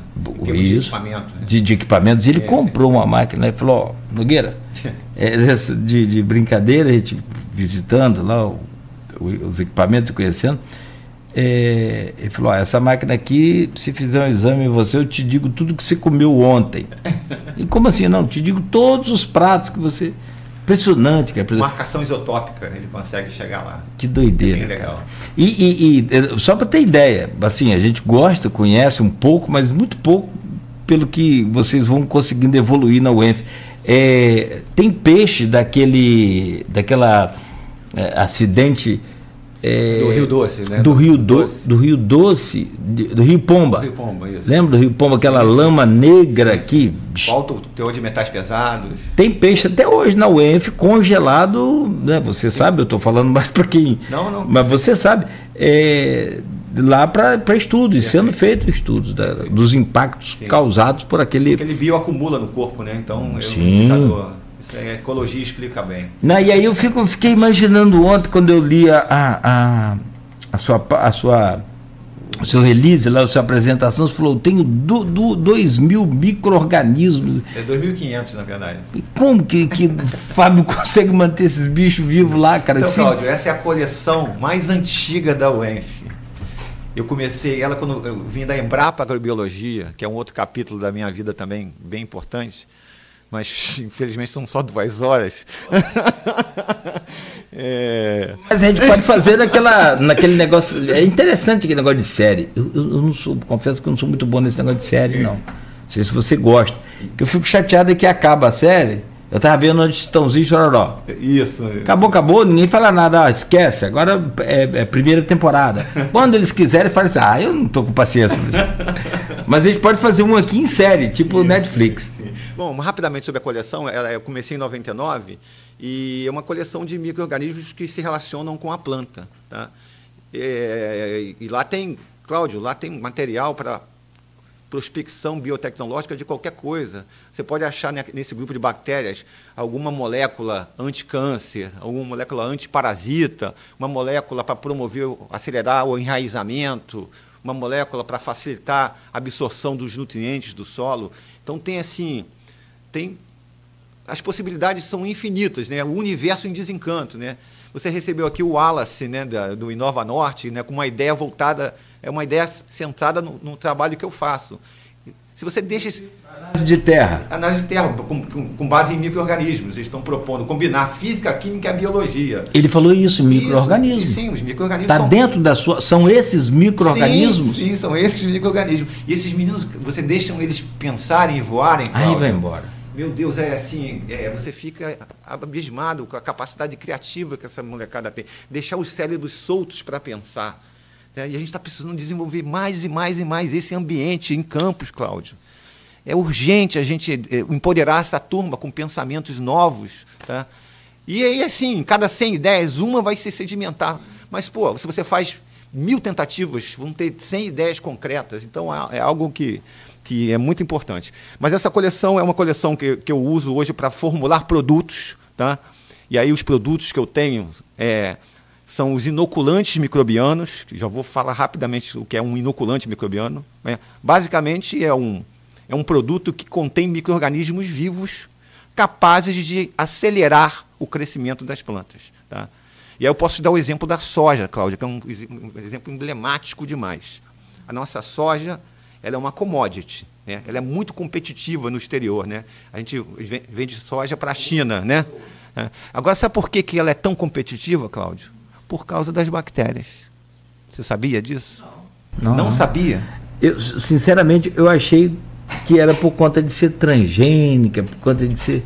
Speaker 4: termos de
Speaker 3: Isso,
Speaker 4: equipamento. né?
Speaker 3: de, de equipamentos. Ele
Speaker 4: É,
Speaker 3: comprou uma máquina e falou, ó, Nogueira, é, essa de, de brincadeira, a gente visitando lá o- o- os equipamentos e conhecendo, é, ele falou, ó, essa máquina aqui, se fizer um exame em você, eu te digo tudo que você comeu ontem. e como assim? Não, te digo todos os pratos que você. Impressionante, cara.
Speaker 4: Marcação isotópica, ele consegue chegar lá.
Speaker 3: Que doideira.
Speaker 4: Bem legal.
Speaker 3: E, e- e, só para ter ideia, assim, a gente gosta, conhece um pouco, mas muito pouco pelo que vocês vão conseguindo evoluir na UENF. É, tem peixe daquele, daquela eh, acidente eh,
Speaker 4: Do Rio Doce, né?
Speaker 3: do Rio
Speaker 4: Do
Speaker 3: Doce, do Rio Doce, do Rio Pomba.
Speaker 4: Do Rio Pomba, isso.
Speaker 3: Lembra do Rio Pomba, aquela lama negra aqui?
Speaker 4: Alto teor de metais pesados.
Speaker 3: Tem peixe até hoje na UENF congelado, né? Você sabe, eu estou falando mais para quem.
Speaker 4: Não, não.
Speaker 3: Mas você sabe, é, lá para estudos, sendo feitos estudos da- dos impactos
Speaker 4: Sim.
Speaker 3: causados por aquele.
Speaker 4: Porque ele bioacumula no corpo, né? Então, é
Speaker 3: Sim.
Speaker 4: Isso aí a ecologia explica bem.
Speaker 3: Não, e aí eu fico, fiquei imaginando ontem, quando eu li a, a, a, sua. A sua o seu release lá, a sua apresentação, você falou, eu tenho 2 mil micro-organismos.
Speaker 4: É 2.500, na verdade.
Speaker 3: E Como que, que o Fábio consegue manter esses bichos vivos lá, cara?
Speaker 4: Então,
Speaker 3: Assim,
Speaker 4: Cláudio, essa é a coleção mais antiga da UENF. Eu comecei ela quando eu vim da Embrapa Agrobiologia, que é um outro capítulo da minha vida também, bem importante. Mas, infelizmente, são só duas horas. É,
Speaker 3: Mas a gente pode fazer naquela, naquele negócio. É interessante aquele negócio de série. Eu, eu- não sou, confesso que eu não sou muito bom nesse negócio de série, não. Não sei se você gosta. Que eu fico chateado é que acaba a série. Eu tava vendo onde estãozinho chororó.
Speaker 4: Isso.
Speaker 3: Acabou, acabou, ninguém fala nada, ah, esquece, agora é, é primeira temporada. Quando eles quiserem, fala assim, ah, eu não tô com paciência. Mas a gente pode fazer um aqui em série, tipo Netflix.
Speaker 4: Bom, rapidamente sobre a coleção, eu comecei em 99 e é uma coleção de micro-organismos que se relacionam com a planta. Tá? É, e lá tem, Cláudio, lá tem material para prospecção biotecnológica de qualquer coisa. Você pode achar ne- nesse grupo de bactérias alguma molécula anticâncer, alguma molécula antiparasita, uma molécula para promover, acelerar o enraizamento, uma molécula para facilitar a absorção dos nutrientes do solo. Então tem assim, tem as possibilidades são infinitas, né? O universo em desencanto, né? Você recebeu aqui o Wallace, né, da- do Inova Norte, né, com uma ideia voltada, é uma ideia centrada no, no trabalho que eu faço. Se você deixa esse,
Speaker 3: De terra.
Speaker 4: análise de terra com, com- com base em micro-organismos, eles estão propondo combinar física, química e biologia.
Speaker 3: Ele falou isso, micro-organismo.
Speaker 4: Isso, Sim, os micro-organismos
Speaker 3: Está dentro da sua. São esses micro-organismos?
Speaker 4: Sim, sim, são esses micro-organismos. E esses meninos, você deixam eles pensarem e voarem.
Speaker 3: Aí
Speaker 4: Cláudio.
Speaker 3: vai embora.
Speaker 4: Meu Deus, é assim, é, você fica abismado com a capacidade criativa que essa molecada tem. Deixar os cérebros soltos para pensar. né? E a gente está precisando desenvolver mais e mais e mais esse ambiente em campos, Cláudio. É urgente a gente eh, empoderar essa turma com pensamentos novos. Tá? E aí, assim, cada 100 ideias, uma vai se sedimentar. Mas, pô, se você faz mil tentativas, vão ter 100 ideias concretas. Então, é, é algo que, que é muito importante. Mas essa coleção é uma coleção que, que eu uso hoje para formular produtos. Tá? E aí, os produtos que eu tenho é, são os inoculantes microbianos. Já vou falar rapidamente o que é um inoculante microbiano. né? Basicamente, é um, é um produto que contém micro-organismos vivos capazes de acelerar o crescimento das plantas. Tá? E aí eu posso dar o exemplo da soja, Cláudia, que é um, um exemplo emblemático demais. A nossa soja ela é uma commodity, né? ela é muito competitiva no exterior. Né? A gente ven- vende soja para a China. Né? É. Agora, sabe por que, que ela é tão competitiva, Cláudio? Por causa das bactérias. Você sabia disso?
Speaker 3: Não.
Speaker 4: Não sabia?
Speaker 3: Eu, sinceramente, eu achei que era por conta de ser transgênica, por conta de ser.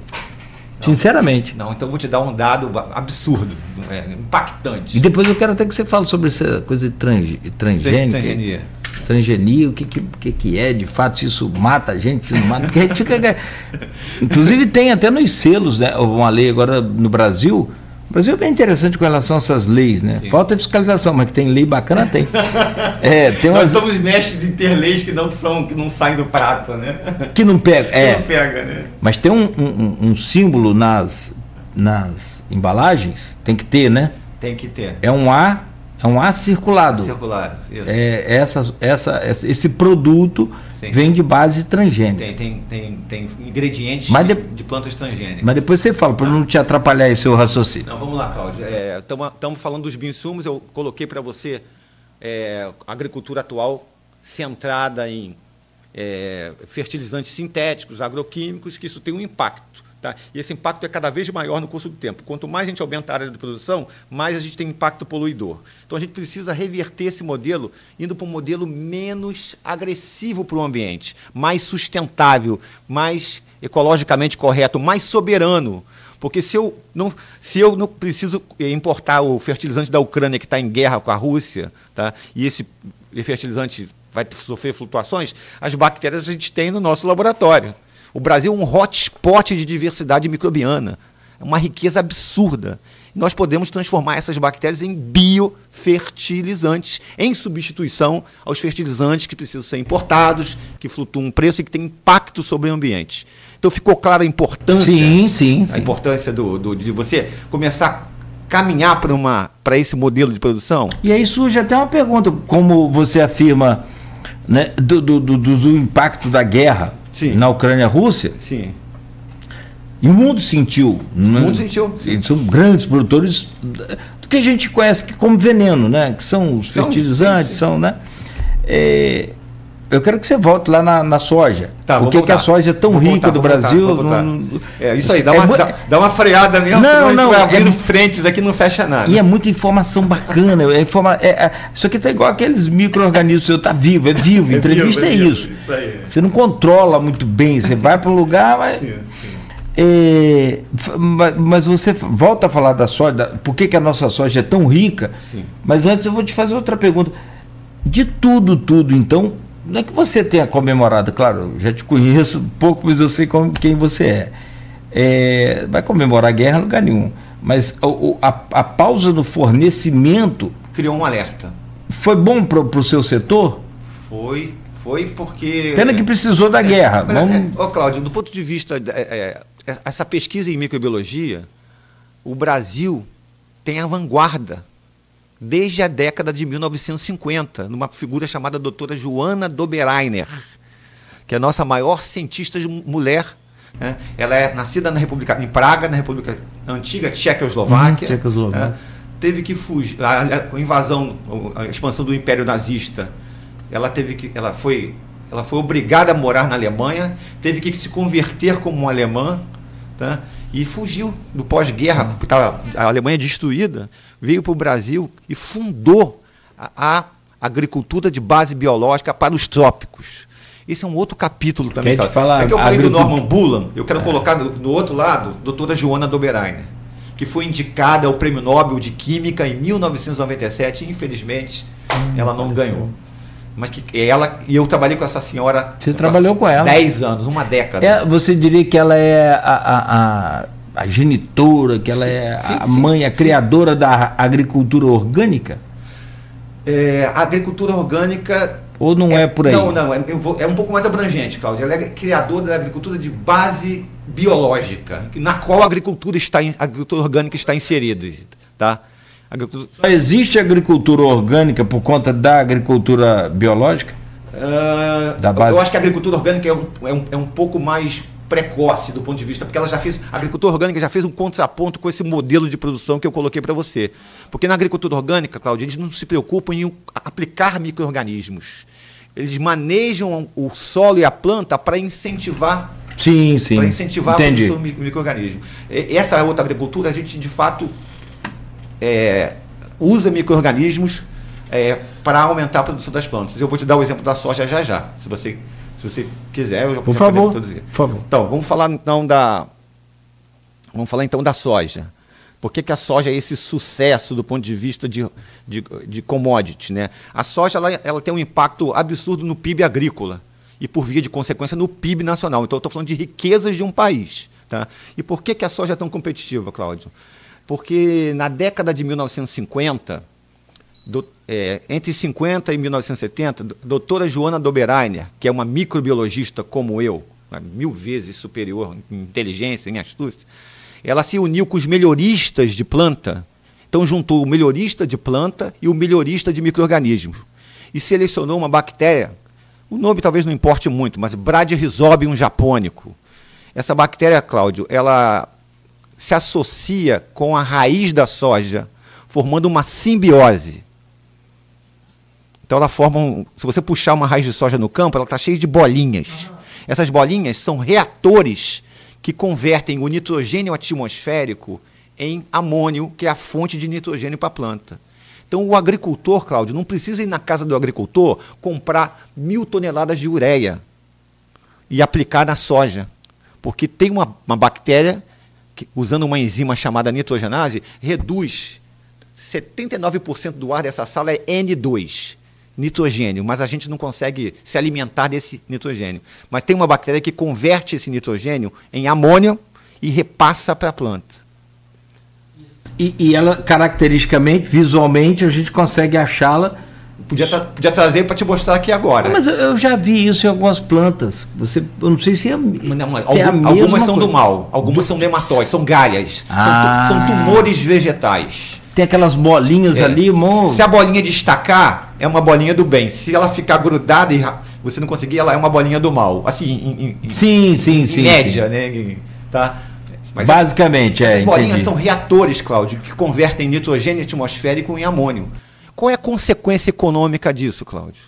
Speaker 3: Sinceramente.
Speaker 4: Não, então vou te dar um dado absurdo, é, impactante.
Speaker 3: E depois eu quero até que você fale sobre essa coisa de trans, transgênica.
Speaker 4: Transgenia.
Speaker 3: Transgenia, o que, que, que, que é, de fato, se isso mata a gente, se não mata. Porque a gente fica. Inclusive tem até nos selos, né? Uma lei agora no Brasil. O Brasil é bem interessante com relação a essas leis, né?
Speaker 4: Sim.
Speaker 3: Falta fiscalização, mas que tem lei bacana, tem. É, tem
Speaker 4: Nós
Speaker 3: umas
Speaker 4: somos mestres em ter leis que não são, que não saem do prato, né?
Speaker 3: que não pega.
Speaker 4: Que
Speaker 3: É,
Speaker 4: não pega, né?
Speaker 3: mas tem um, um, um símbolo nas, nas embalagens, tem que ter, né?
Speaker 4: Tem que ter.
Speaker 3: É um A, é um A circulado.
Speaker 4: Circular. Isso.
Speaker 3: É, essa, essa, esse produto
Speaker 4: Sim.
Speaker 3: vem de base transgênica.
Speaker 4: Tem, tem, tem, tem ingredientes
Speaker 3: Mas
Speaker 4: de,
Speaker 3: de-
Speaker 4: plantas transgênicas.
Speaker 3: Mas depois você fala, para não te atrapalhar esse seu raciocínio.
Speaker 4: Não, vamos lá, Cláudio. Estamos falando dos bioinsumos. Eu coloquei para você é, a agricultura atual centrada em é, fertilizantes sintéticos, agroquímicos, que isso tem um impacto. Tá? E esse impacto é cada vez maior no curso do tempo. Quanto mais a gente aumenta a área de produção, mais a gente tem impacto poluidor. Então a gente precisa reverter esse modelo, indo para um modelo menos agressivo para o ambiente, mais sustentável, mais ecologicamente correto, mais soberano. Porque se eu não, se eu não preciso importar o fertilizante da Ucrânia que está em guerra com a Rússia, tá? e esse fertilizante vai sofrer flutuações, as bactérias a gente tem no nosso laboratório. O Brasil é um hotspot de diversidade microbiana. É uma riqueza absurda. Nós podemos transformar essas bactérias em biofertilizantes, em substituição aos fertilizantes que precisam ser importados, que flutuam um preço e que têm impacto sobre o ambiente. Então ficou clara a importância
Speaker 3: Sim, sim,
Speaker 4: a
Speaker 3: sim.
Speaker 4: importância do, do- de você começar a caminhar para uma para esse modelo de produção?
Speaker 3: E aí surge até uma pergunta, como você afirma né, do, do, do, do impacto da guerra
Speaker 4: Sim.
Speaker 3: na Ucrânia-Rússia,
Speaker 4: Sim.
Speaker 3: e o mundo sentiu. O
Speaker 4: mundo sentiu, sim.
Speaker 3: Eles são grandes produtores do que a gente conhece como veneno, né? Que são os
Speaker 4: São,
Speaker 3: fertilizantes,
Speaker 4: sim, sim.
Speaker 3: são, né? É, eu quero que você volte lá na, na soja.
Speaker 4: Tá,
Speaker 3: Por que, que a soja é tão
Speaker 4: Vou
Speaker 3: rica
Speaker 4: voltar,
Speaker 3: do Brasil?
Speaker 4: voltar.
Speaker 3: não-
Speaker 4: É isso aí, dá
Speaker 3: É
Speaker 4: uma,
Speaker 3: mu-
Speaker 4: dá, dá uma freada mesmo,
Speaker 3: Não,
Speaker 4: senão
Speaker 3: não,
Speaker 4: vai
Speaker 3: é
Speaker 4: abrindo
Speaker 3: mu-
Speaker 4: frentes aqui não fecha nada.
Speaker 3: E é muita informação bacana. É informa, é, é- isso aqui tá igual aqueles micro-organismos. Você tá vivo, é vivo.
Speaker 4: É
Speaker 3: Entrevista
Speaker 4: vivo,
Speaker 3: é,
Speaker 4: é vivo,
Speaker 3: isso.
Speaker 4: isso aí.
Speaker 3: Você não controla muito bem. Você vai para um lugar, mas.
Speaker 4: Sim, sim.
Speaker 3: É, mas você volta a falar da soja, da- por que, que a nossa soja é tão rica?
Speaker 4: Sim.
Speaker 3: Mas antes eu vou te fazer outra pergunta. De tudo, tudo, então, não é que você tenha comemorado, claro, já te conheço um pouco, mas eu sei como, quem você é. É, vai comemorar a guerra em lugar nenhum. Mas o- a, a pausa no fornecimento
Speaker 4: Criou um alerta.
Speaker 3: foi bom para o seu setor?
Speaker 4: Foi, foi porque.
Speaker 3: Pena que precisou da guerra.
Speaker 4: Olha,
Speaker 3: Vamos-
Speaker 4: é, Ô, Cláudio, do ponto de vista. é, é, essa pesquisa em microbiologia, o Brasil tem a vanguarda desde a década de 1950, numa figura chamada doutora Joana Doberainer, que é a nossa maior cientista mulher. né? Ela é nascida na República, em Praga, na República Antiga Tchecoslováquia.
Speaker 3: Uhum, Tchecoslováquia.
Speaker 4: né? Teve que fugir. A, a- invasão, a expansão do Império Nazista, ela teve que. Ela foi, ela foi obrigada a morar na Alemanha, teve que se converter como uma alemã, tá? e fugiu do pós-guerra, porque tava a Alemanha destruída, veio para o Brasil e fundou a, a agricultura de base biológica para os trópicos. Esse é um outro capítulo também.
Speaker 3: Quer falar,
Speaker 4: é que eu falei do Norman Bullan, eu quero colocar do, do outro lado, doutora Joana Doberainer, que foi indicada ao Prêmio Nobel de Química em 1997, e infelizmente ela não ganhou. Mas que ela e eu trabalhei com essa senhora.
Speaker 3: Você trabalhou com ela?
Speaker 4: 10 anos, uma década.
Speaker 3: É, você diria que ela é a, a, a, a genitora, que ela
Speaker 4: Sim,
Speaker 3: é
Speaker 4: sim,
Speaker 3: a
Speaker 4: sim,
Speaker 3: mãe, a
Speaker 4: sim.
Speaker 3: criadora da agricultura orgânica?
Speaker 4: É, a agricultura orgânica.
Speaker 3: Ou não é, por aí?
Speaker 4: Não, não, é, vou- é um pouco mais abrangente, Cláudia. Ela é criadora da agricultura de base biológica, na qual a agricultura, está, a agricultura orgânica está inserida. Tá? A agricultura,
Speaker 3: Só existe agricultura orgânica por conta da agricultura biológica?
Speaker 4: Ah,
Speaker 3: Da base.
Speaker 4: Eu acho que a agricultura orgânica é um, é, um, é um pouco mais precoce do ponto de vista, porque ela já fez, a agricultura orgânica já fez um contraponto com esse modelo de produção que eu coloquei para você. Porque na agricultura orgânica, Cláudia, eles não se preocupam em aplicar micro-organismos. Eles manejam o solo e a planta para incentivar
Speaker 3: Sim, sim.
Speaker 4: para incentivar
Speaker 3: Entendi.
Speaker 4: a produção de micro-organismo. Essa outra agricultura, a gente de fato é, usa micro-organismos é, para aumentar a produção das plantas. Eu vou te dar o exemplo da soja já já, se você, se você quiser. Eu já
Speaker 3: Por favor,
Speaker 4: introduzir.
Speaker 3: por favor.
Speaker 4: Então, vamos falar então da, Vamos falar então da soja. Por que, que a soja é esse sucesso do ponto de vista de, de, de commodity? Né? A soja ela, ela tem um impacto absurdo no PIB agrícola e, por via de consequência, no PIB nacional. Então, eu estou falando de riquezas de um país. Tá? E por que, que a soja é tão competitiva, Cláudio? Porque na década de 1950, do, é, entre 50 e 1970, a doutora Joana Doberainer, que é uma microbiologista como eu, mil vezes superior em inteligência, em astúcia, ela se uniu com os melhoristas de planta. Então juntou o melhorista de planta e o melhorista de microorganismos e selecionou uma bactéria. O nome talvez não importe muito, mas Bradyrhizobium japônico. Essa bactéria, Cláudio, ela se associa com a raiz da soja, formando uma simbiose. Então ela forma se você puxar uma raiz de soja no campo, ela está cheia de bolinhas. Essas bolinhas são reatores que convertem o nitrogênio atmosférico em amônio, que é a fonte de nitrogênio para a planta. Então, o agricultor, Cláudio, não precisa ir na casa do agricultor comprar mil toneladas de ureia e aplicar na soja, porque tem uma, uma bactéria que, usando uma enzima chamada nitrogenase, reduz 79% do ar dessa sala é N2 nitrogênio, mas a gente não consegue se alimentar desse nitrogênio. Mas tem uma bactéria que converte esse nitrogênio em amônio e repassa para a planta.
Speaker 3: E, e, ela, caracteristicamente, visualmente, a gente consegue achá-la.
Speaker 4: Podia, tra podia trazer para te mostrar aqui agora.
Speaker 3: Mas eu, eu, já vi isso em algumas plantas. Você, eu não sei se é. Não,
Speaker 4: é algum, algumas são coisa. do mal, algumas são nematóides, são galhas, ah. são, são tumores vegetais.
Speaker 3: Tem aquelas bolinhas é. ali,
Speaker 4: mon... Se a bolinha destacar, é uma bolinha do bem. Se ela ficar grudada e você não conseguir, ela é uma bolinha do mal. Assim, em,
Speaker 3: em, sim, sim,
Speaker 4: em
Speaker 3: sim.
Speaker 4: média,
Speaker 3: sim.
Speaker 4: né? Tá?
Speaker 3: Mas Basicamente,
Speaker 4: essas,
Speaker 3: é.
Speaker 4: Essas bolinhas entendi. são reatores, Cláudio, que convertem nitrogênio atmosférico em amônio. Qual é a consequência econômica disso, Cláudio?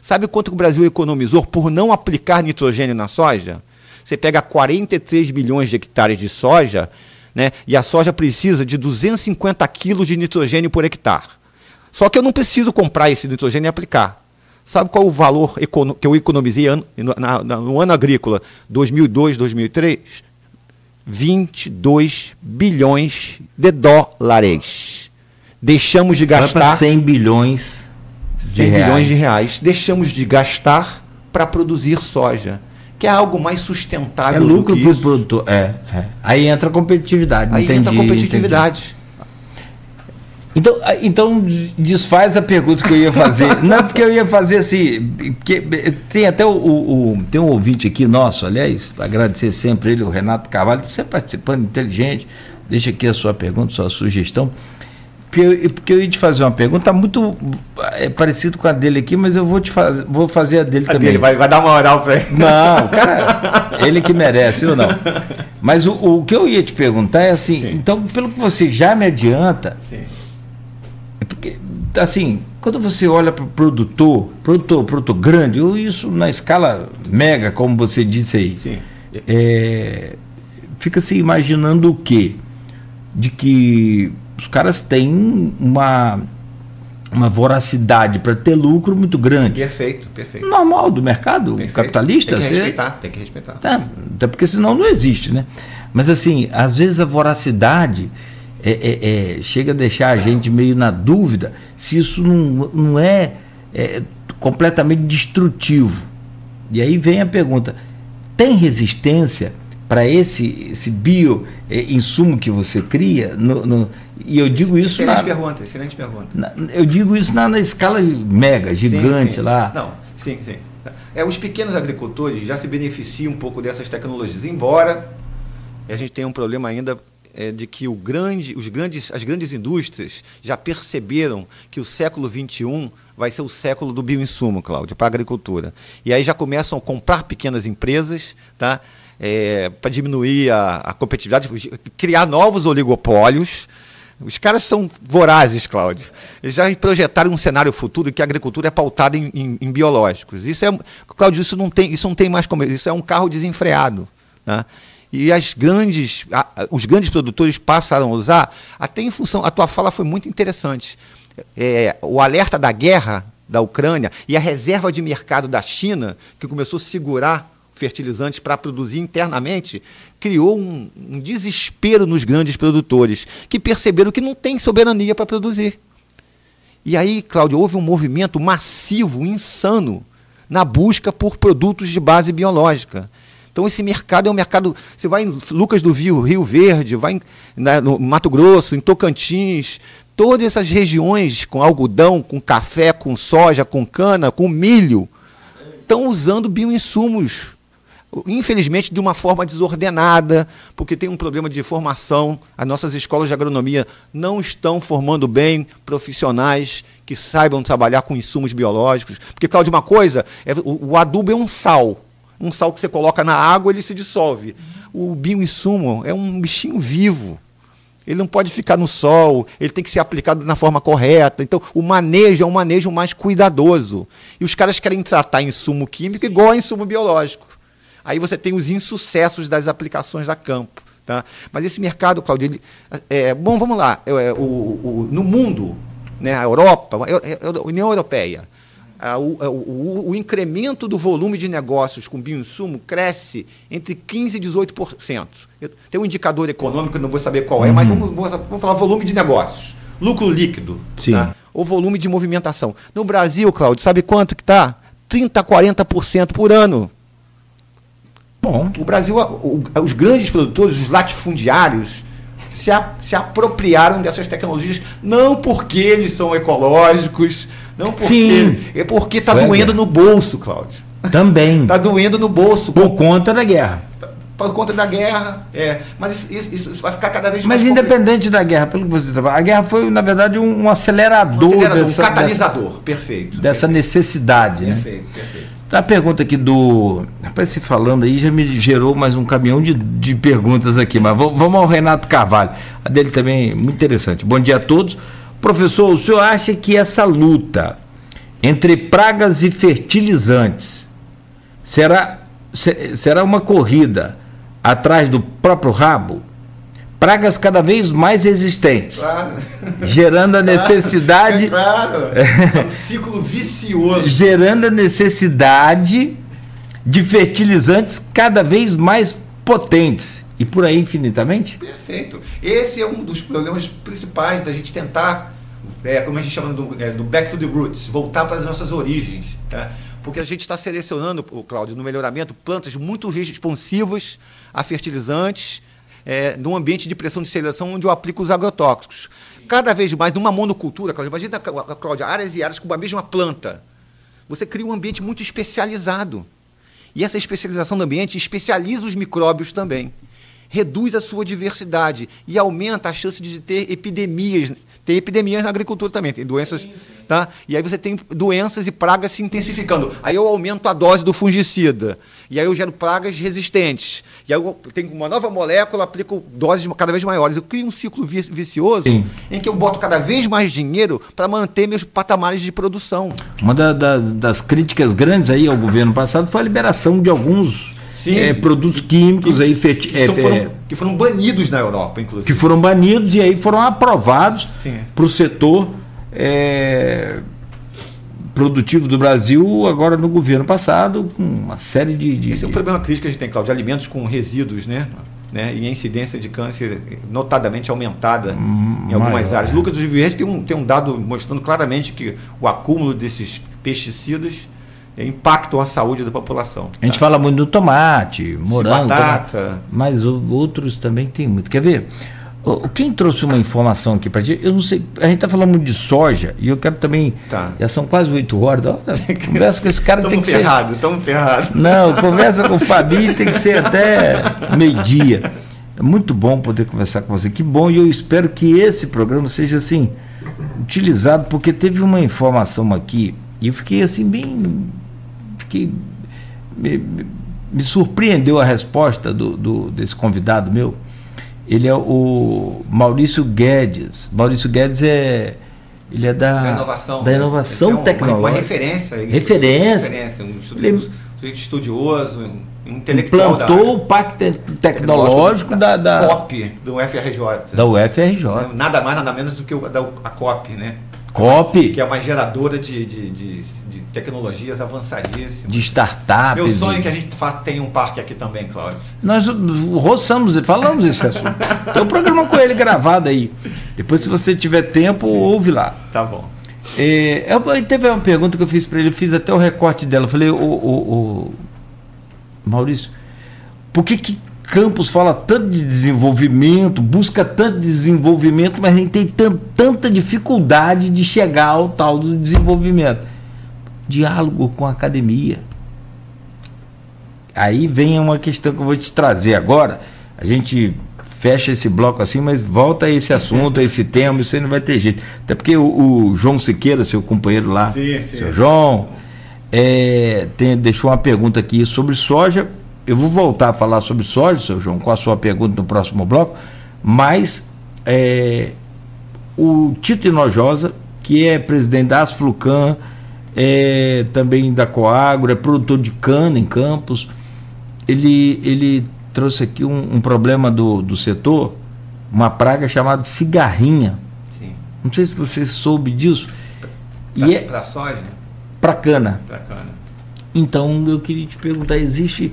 Speaker 4: Sabe quanto o Brasil economizou por não aplicar nitrogênio na soja? Você pega 43 milhões de hectares de soja né? E a soja precisa de 250 quilos de nitrogênio por hectare. Só que eu não preciso comprar esse nitrogênio e aplicar. Sabe qual o valor que eu economizei no, na, no ano agrícola 2002, 2003? 22 bilhões de dólares. Deixamos de gastar.
Speaker 3: 100 bilhões de
Speaker 4: 100
Speaker 3: reais.
Speaker 4: bilhões de reais. Deixamos de gastar para produzir soja que é algo mais sustentável.
Speaker 3: É lucro para o produtor. É, é, Aí entra a competitividade.
Speaker 4: Aí
Speaker 3: entendi,
Speaker 4: entra a competitividade.
Speaker 3: Então, então desfaz a pergunta que eu ia fazer. Não, porque eu ia fazer assim. Porque tem até o, o, Tem um ouvinte aqui nosso, aliás, agradecer sempre ele, o Renato Carvalho, sempre participando, inteligente. Deixa aqui a sua pergunta, sua sugestão. Porque eu, porque eu ia te fazer uma pergunta muito é, parecido com a dele aqui, mas eu vou te fazer, vou fazer a dele a também. Dele,
Speaker 4: vai, vai dar uma oral para ele.
Speaker 3: Não, cara, ele que merece, eu não. Mas o, o que eu ia te perguntar é assim, Sim. então, pelo que você já me adianta, Sim. É porque, assim, quando você olha para o produtor, produtor, produtor grande, ou isso na escala mega, como você disse aí. É, fica se imaginando o quê? De que os caras têm uma uma voracidade para ter lucro muito grande.
Speaker 4: Perfeito, perfeito.
Speaker 3: Normal do mercado perfeito. capitalista.
Speaker 4: Tem que respeitar, tem que respeitar. Tá,
Speaker 3: até porque senão não existe, né? Mas assim, às vezes a voracidade é, é, é, chega a deixar a gente meio na dúvida se isso não, não é, é completamente destrutivo. E aí vem a pergunta: tem resistência para esse, esse bio é, insumo que você cria? No, no, e eu digo isso
Speaker 4: excelente pergunta, excelente pergunta.
Speaker 3: Na, eu digo isso na, na escala mega, gigante
Speaker 4: sim, sim.
Speaker 3: lá.
Speaker 4: Não, sim, sim. É, os pequenos agricultores já se beneficiam um pouco dessas tecnologias, embora a gente tenha um problema ainda é, de que grande, os grandes, as grandes indústrias já perceberam que o século XXI vai ser o século do bioinsumo, Cláudio, para a agricultura. E aí já começam a comprar pequenas empresas, tá? É, para diminuir a, a competitividade, criar novos oligopólios, os caras são vorazes, Cláudio. Eles já projetaram um cenário futuro que a agricultura é pautada em, em, em, biológicos. Isso é, Cláudio, isso não tem, isso não tem mais como. Isso é um carro desenfreado. Né? E as grandes, a, os grandes produtores passaram a usar, até em função. A tua fala foi muito interessante. É, o alerta da guerra da Ucrânia e a reserva de mercado da China, que começou a segurar fertilizantes para produzir internamente, criou um, um desespero nos grandes produtores, que perceberam que não tem soberania para produzir. E aí, Cláudio, houve um movimento massivo, insano, na busca por produtos de base biológica. Então esse mercado é um mercado. Você vai em Lucas do Rio, Rio Verde, vai em, na, no Mato Grosso, em Tocantins, todas essas regiões com algodão, com café, com soja, com cana, com milho, estão usando bioinsumos. Infelizmente, de uma forma desordenada, porque tem um problema de formação. As nossas escolas de agronomia não estão formando bem profissionais que saibam trabalhar com insumos biológicos. Porque, Cláudio, uma coisa, é, o, o adubo é um sal um sal que você coloca na água, ele se dissolve. O bioinsumo é um bichinho vivo. Ele não pode ficar no sol, ele tem que ser aplicado na forma correta. Então, o manejo é um manejo mais cuidadoso. E os caras querem tratar insumo químico igual a insumo biológico. Aí você tem os insucessos das aplicações a campo. Tá? Mas esse mercado, Claudio, ele, é, bom, vamos lá. É, o, o, no mundo, né, a Europa, a União Europeia, o, o, o, incremento do volume de negócios com bioinsumo cresce entre 15% e 18%. Tem um indicador econômico, não vou saber qual é, uhum. mas vamos, vamos, falar volume de negócios. Lucro líquido.
Speaker 3: Sim. Tá?
Speaker 4: Ou volume de movimentação. No Brasil, Claudio, sabe quanto que está? 30% a 40% por ano. Bom. O Brasil, os grandes produtores, os latifundiários, se, a, se apropriaram dessas tecnologias, não porque eles são ecológicos, não porque. Sim. É porque está doendo no bolso, Cláudio.
Speaker 3: Também.
Speaker 4: Está doendo no bolso.
Speaker 3: Por conta da guerra.
Speaker 4: Por conta da guerra, é. Mas isso, isso, isso vai ficar cada vez
Speaker 3: mais. Mas independente complicado. da guerra, pelo que você está A guerra foi, na verdade, um, um acelerador. Um, acelerador,
Speaker 4: dessa, um catalisador, dessa, perfeito.
Speaker 3: Dessa
Speaker 4: perfeito.
Speaker 3: necessidade,
Speaker 4: perfeito, né? Perfeito, perfeito.
Speaker 3: Tá a pergunta aqui do. Rapaz, você falando aí já me gerou mais um caminhão de, de perguntas aqui, mas vamos ao Renato Carvalho. A dele também muito interessante. Bom dia a todos. Professor, o senhor acha que essa luta entre pragas e fertilizantes será, será uma corrida atrás do próprio rabo? Pragas cada vez mais resistentes, claro. gerando a necessidade.
Speaker 4: claro, é um ciclo vicioso.
Speaker 3: Gerando a necessidade de fertilizantes cada vez mais potentes e por aí infinitamente?
Speaker 4: Perfeito. Esse é um dos problemas principais da gente tentar é, como a gente chama do, é, do back to the roots, voltar para as nossas origens. Tá? Porque a gente está selecionando, Cláudio, no melhoramento, plantas muito responsivas a fertilizantes, é, num ambiente de pressão de seleção onde eu aplico os agrotóxicos. Cada vez mais, numa monocultura, Cláudio, imagina, Cláudio, áreas e áreas com a mesma planta. Você cria um ambiente muito especializado. E essa especialização do ambiente especializa os micróbios também reduz a sua diversidade e aumenta a chance de ter epidemias. Tem epidemias na agricultura também, tem doenças. Tá? E aí você tem doenças e pragas se intensificando. Aí eu aumento a dose do fungicida. E aí eu gero pragas resistentes. E aí eu tenho uma nova molécula, aplico doses cada vez maiores. Eu crio um ciclo vicioso Sim. em que eu boto cada vez mais dinheiro para manter meus patamares de produção.
Speaker 3: Uma da, das, das críticas grandes aí ao governo passado foi a liberação de alguns é, produtos químicos que, aí
Speaker 4: que, é, foram, é, que foram banidos na Europa, inclusive.
Speaker 3: Que foram banidos e aí foram aprovados para o setor é, produtivo do Brasil agora no governo passado, com uma série de. de
Speaker 4: Esse é um problema crítico que a gente tem, Cláudio, de alimentos com resíduos, né? Né, e a incidência de câncer notadamente aumentada hum, em algumas maior, áreas. Lucas do Verde tem um, tem um dado mostrando claramente que o acúmulo desses pesticidas impactam a saúde da população.
Speaker 3: A gente tá? fala muito do tomate, morango, batata. Tomate, mas outros também tem muito. Quer ver? Quem trouxe uma informação aqui para gente? Eu não sei. A gente está falando muito de soja e eu quero também. Tá. Já são quase oito horas. conversa com esse cara tem que
Speaker 4: ferrado, ser. Estamos ferrados.
Speaker 3: Não, conversa com o Fabi tem que ser até meio-dia. É muito bom poder conversar com você. Que bom e eu espero que esse programa seja assim utilizado porque teve uma informação aqui e eu fiquei assim bem que me, me surpreendeu a resposta do, do, desse convidado meu. Ele é o Maurício Guedes. Maurício Guedes é ele é da, da inovação, da inovação é um, tecnológica. Uma,
Speaker 4: uma referência.
Speaker 3: Referência.
Speaker 4: referência um estudo, ele, estudioso, um intelectual.
Speaker 3: Implantou o Pacto Tecnológico da, da,
Speaker 4: COP, do UFRJ.
Speaker 3: Da UFRJ.
Speaker 4: Nada mais, nada menos do que a COP, né?
Speaker 3: COP,
Speaker 4: que é uma geradora de, de, de, de tecnologias avançadíssimas.
Speaker 3: de startups.
Speaker 4: Meu sonho é que a gente tenha um parque aqui também, Cláudio.
Speaker 3: Nós roçamos, falamos esse assunto. Tem um programa com ele gravado aí. Depois, se você tiver tempo, ouve lá.
Speaker 4: Tá bom.
Speaker 3: É, eu- teve uma pergunta que eu fiz para ele, eu fiz até o recorte dela. Eu falei, ô, ô, ô, Maurício, por que, que Campos fala tanto de desenvolvimento, busca tanto desenvolvimento, mas a gente tem tan- tanta dificuldade de chegar ao tal do desenvolvimento? Diálogo com a academia. Aí vem uma questão que eu vou te trazer agora. A gente fecha esse bloco assim, mas volta a esse assunto, a esse tema, isso aí não vai ter jeito. Até porque o, o João Siqueira, seu companheiro lá,
Speaker 4: Sim, sim.
Speaker 3: seu João, é, tem- deixou uma pergunta aqui sobre soja. Eu vou voltar a falar sobre soja, seu João, com a sua pergunta no próximo bloco, mas é, o Tito Inojosa, que é presidente da Asflucan, é também da Coagro, é produtor de cana em Campos, ele, ele trouxe aqui um, um problema do, do setor, uma praga chamada cigarrinha.
Speaker 4: Sim.
Speaker 3: Não sei se você soube disso.
Speaker 4: Pra,
Speaker 3: E é
Speaker 4: pra soja,
Speaker 3: para cana.
Speaker 4: pra cana.
Speaker 3: Então eu queria te perguntar, existe.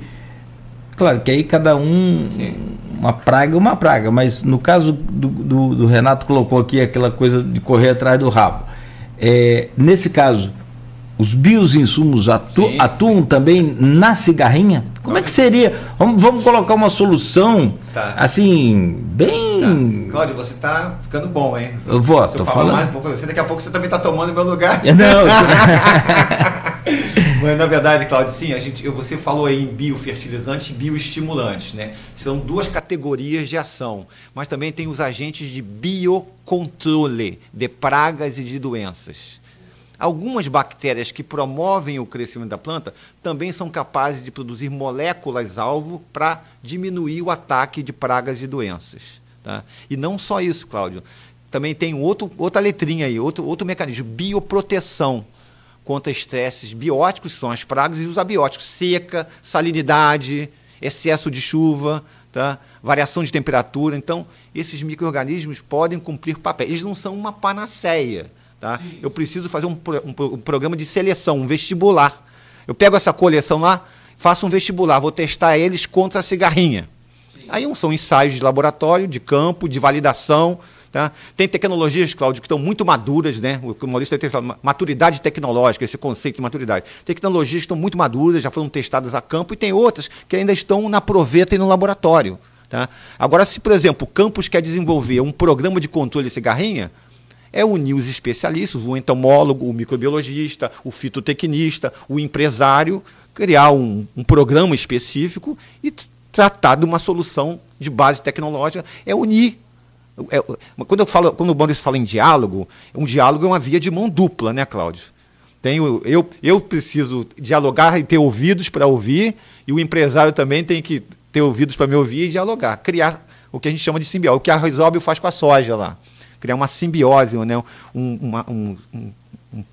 Speaker 3: Claro que aí cada um.
Speaker 4: Sim.
Speaker 3: Uma praga é uma praga, mas no caso do, do- do Renato colocou aqui aquela coisa de correr atrás do rabo. É, nesse caso, os bioinsumos atu,
Speaker 4: Sim,
Speaker 3: atuam também na cigarrinha? Como é que seria? Vamos, vamos colocar uma solução
Speaker 4: Tá.
Speaker 3: assim, bem.
Speaker 4: Tá. Cláudio, você tá ficando bom, hein?
Speaker 3: Eu vou,
Speaker 4: Se eu falar
Speaker 3: falando.
Speaker 4: mais um pouco daqui a pouco você também tá tomando meu lugar.
Speaker 3: Não,
Speaker 4: Mas na verdade, Claudio, sim, a gente, você falou aí em biofertilizantes e bioestimulantes, né? São duas categorias de ação, mas também tem os agentes de biocontrole de pragas e de doenças. Algumas bactérias que promovem o crescimento da planta também são capazes de produzir moléculas-alvo para diminuir o ataque de pragas e doenças. tá? E não só isso, Cláudio. Também tem outro, outra letrinha aí, outro, outro mecanismo, bioproteção contra estresses bióticos, que são as pragas, e os abióticos, seca, salinidade, excesso de chuva, tá? variação de temperatura. Então, esses micro-organismos podem cumprir papel. Eles não são uma panaceia. Tá? Eu preciso fazer um, um um programa de seleção, um vestibular. Eu pego essa coleção lá, faço um vestibular, vou testar eles contra a cigarrinha. Aí são ensaios de laboratório, de campo, de validação. Tá? Tem tecnologias, Cláudio, que estão muito maduras, né? O Maurício tem maturidade tecnológica, esse conceito de maturidade. Tecnologias que estão muito maduras, já foram testadas a campo, e tem outras que ainda estão na proveta e no laboratório. Tá? Agora, se, por exemplo, o campus quer desenvolver um programa de controle de cigarrinha, é unir os especialistas, o entomólogo, o microbiologista, o fitotecnista, o empresário, criar um, um programa específico e tratar de uma solução de base tecnológica, é unir. É- quando eu falo, quando o Maurício fala em diálogo, um diálogo é uma via de mão dupla, né, Cláudio? Tenho, eu, eu preciso dialogar e ter ouvidos para ouvir, e o empresário também tem que ter ouvidos para me ouvir e dialogar. Criar o que a gente chama de simbiose, o que a Resolve faz com a soja lá. Criar uma simbiose, né? um, uma- um- um-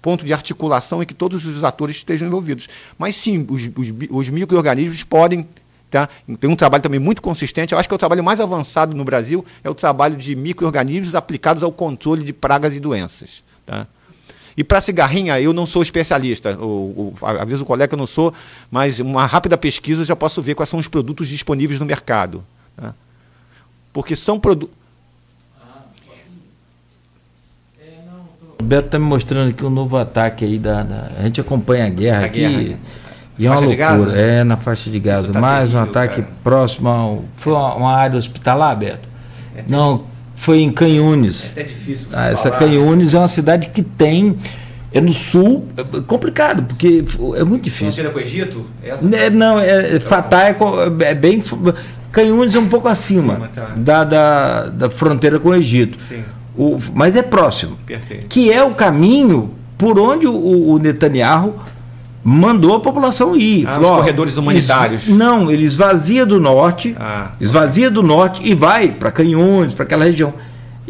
Speaker 4: ponto de articulação em que todos os atores estejam envolvidos. Mas sim, os, os, os micro-organismos podem. Tá? Tem um trabalho também muito consistente. Eu acho que é o trabalho mais avançado no Brasil é o trabalho de micro-organismos aplicados ao controle de pragas e doenças. Tá? E para cigarrinha, eu não sou especialista. O, o, aviso o colega que eu não sou, mas uma rápida pesquisa eu já posso ver quais são os produtos disponíveis no mercado. tá? Porque são produtos.
Speaker 3: O Beto está me mostrando aqui um novo ataque aí da. da- a gente acompanha a guerra
Speaker 4: A
Speaker 3: aqui.
Speaker 4: guerra, né?
Speaker 3: E é uma
Speaker 4: Faixa de
Speaker 3: loucura.
Speaker 4: Gaza?
Speaker 3: É, na faixa de Gaza.
Speaker 4: Tá
Speaker 3: Mais um
Speaker 4: terrível,
Speaker 3: ataque
Speaker 4: cara.
Speaker 3: próximo. Foi uma, área hospitalar, Beto? Não, foi em Canhunes.
Speaker 4: É até difícil.
Speaker 3: Ah, essa. Canhunes é uma cidade que tem. É no sul, é complicado, porque é muito difícil.
Speaker 4: Fronteira com o Egito? Essa?
Speaker 3: É, não, é, é Fatah é, é bem. Canhunes é um pouco acima
Speaker 4: Acima, tá.
Speaker 3: da, da, da fronteira com o Egito.
Speaker 4: Sim.
Speaker 3: O, mas é próximo.
Speaker 4: Perfeito.
Speaker 3: Que é o caminho por onde o, o Netanyahu mandou a população ir.
Speaker 4: Ah,
Speaker 3: Falou,
Speaker 4: os corredores humanitários.
Speaker 3: não, ele esvazia do norte,
Speaker 4: Ah.
Speaker 3: esvazia do norte e vai para Canhunes, para aquela região.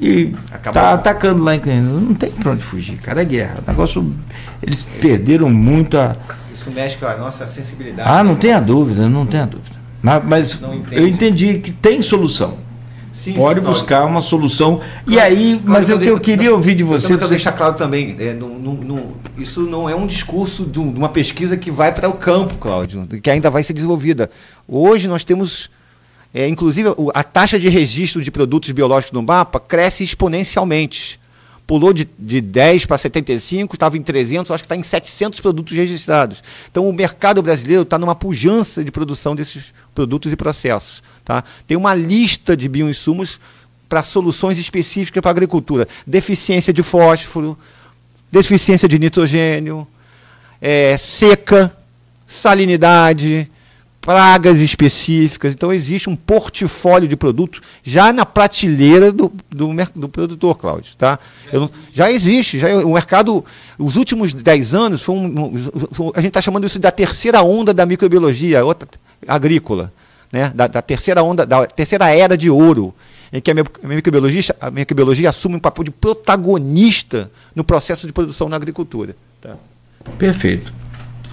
Speaker 3: E
Speaker 4: Acabou.
Speaker 3: tá atacando lá em Canhunes. Não tem para onde fugir, cara, é guerra. O negócio, eles perderam muito a.
Speaker 4: Isso mexe com a nossa sensibilidade.
Speaker 3: Ah, não tenha dúvida, não tenha dúvida. Mas, mas eu entendi que tem solução. Sim, pode sim, buscar uma solução. Claro, e aí, mas o que eu queria não, ouvir de você. Eu
Speaker 4: quero deixar claro também, é, não, não, isso não é um discurso de uma pesquisa que vai para o campo, Cláudio, que ainda vai ser desenvolvida. Hoje nós temos, é, inclusive, a taxa de registro de produtos biológicos no mapa cresce exponencialmente. Pulou de, de 10 para 75, estava em 300, acho que está em 700 produtos registrados. Então, o mercado brasileiro está numa pujança de produção desses produtos e processos. Tá? Tem uma lista de bioinsumos para soluções específicas para a agricultura. Deficiência de fósforo, deficiência de nitrogênio, é, seca, salinidade, pragas específicas. Então, existe um portfólio de produtos já na prateleira do, do, do produtor, Cláudio. Tá? Não, já existe. Já, o mercado, os últimos 10 anos, foi um, a gente está chamando isso da terceira onda da microbiologia outra, agrícola né, da, da, terceira onda, da terceira era de ouro, em que a, microbiologia, a microbiologia assume um papel de protagonista no processo de produção na agricultura. Tá?
Speaker 3: Perfeito.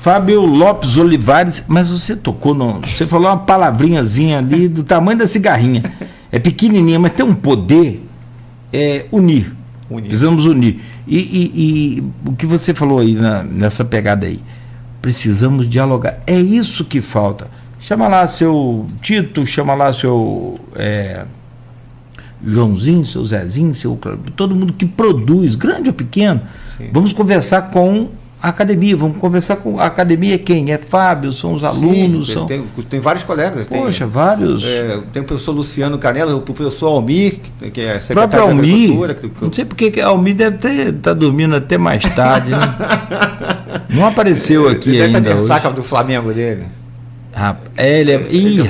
Speaker 3: Fábio Lopes Olivares, mas você tocou no. Você falou uma palavrinhazinha ali do tamanho da cigarrinha. É pequenininha, mas tem um poder é, unir. unir. Precisamos unir. E, e, e, o que você falou aí na, nessa pegada aí? Precisamos dialogar. É isso que falta. Chama lá seu Tito, chama lá seu é, Joãozinho, seu Zezinho, seu todo mundo que produz, grande ou pequeno. Sim. Vamos conversar com a academia, vamos conversar com a academia quem? É Fábio, são os alunos. Sim,
Speaker 4: são... Tem, tem, vários colegas.
Speaker 3: Poxa, tem, vários.
Speaker 4: É, tem o professor Luciano Canela, o professor Almir, que é
Speaker 3: secretário da Agricultura. Que, que... Não sei porque a Almir deve estar tá dormindo até mais tarde. Né? Não apareceu aqui Ele ainda. Deve
Speaker 4: estar de ressaca do Flamengo dele.
Speaker 3: Rapaz, ele é. Ih,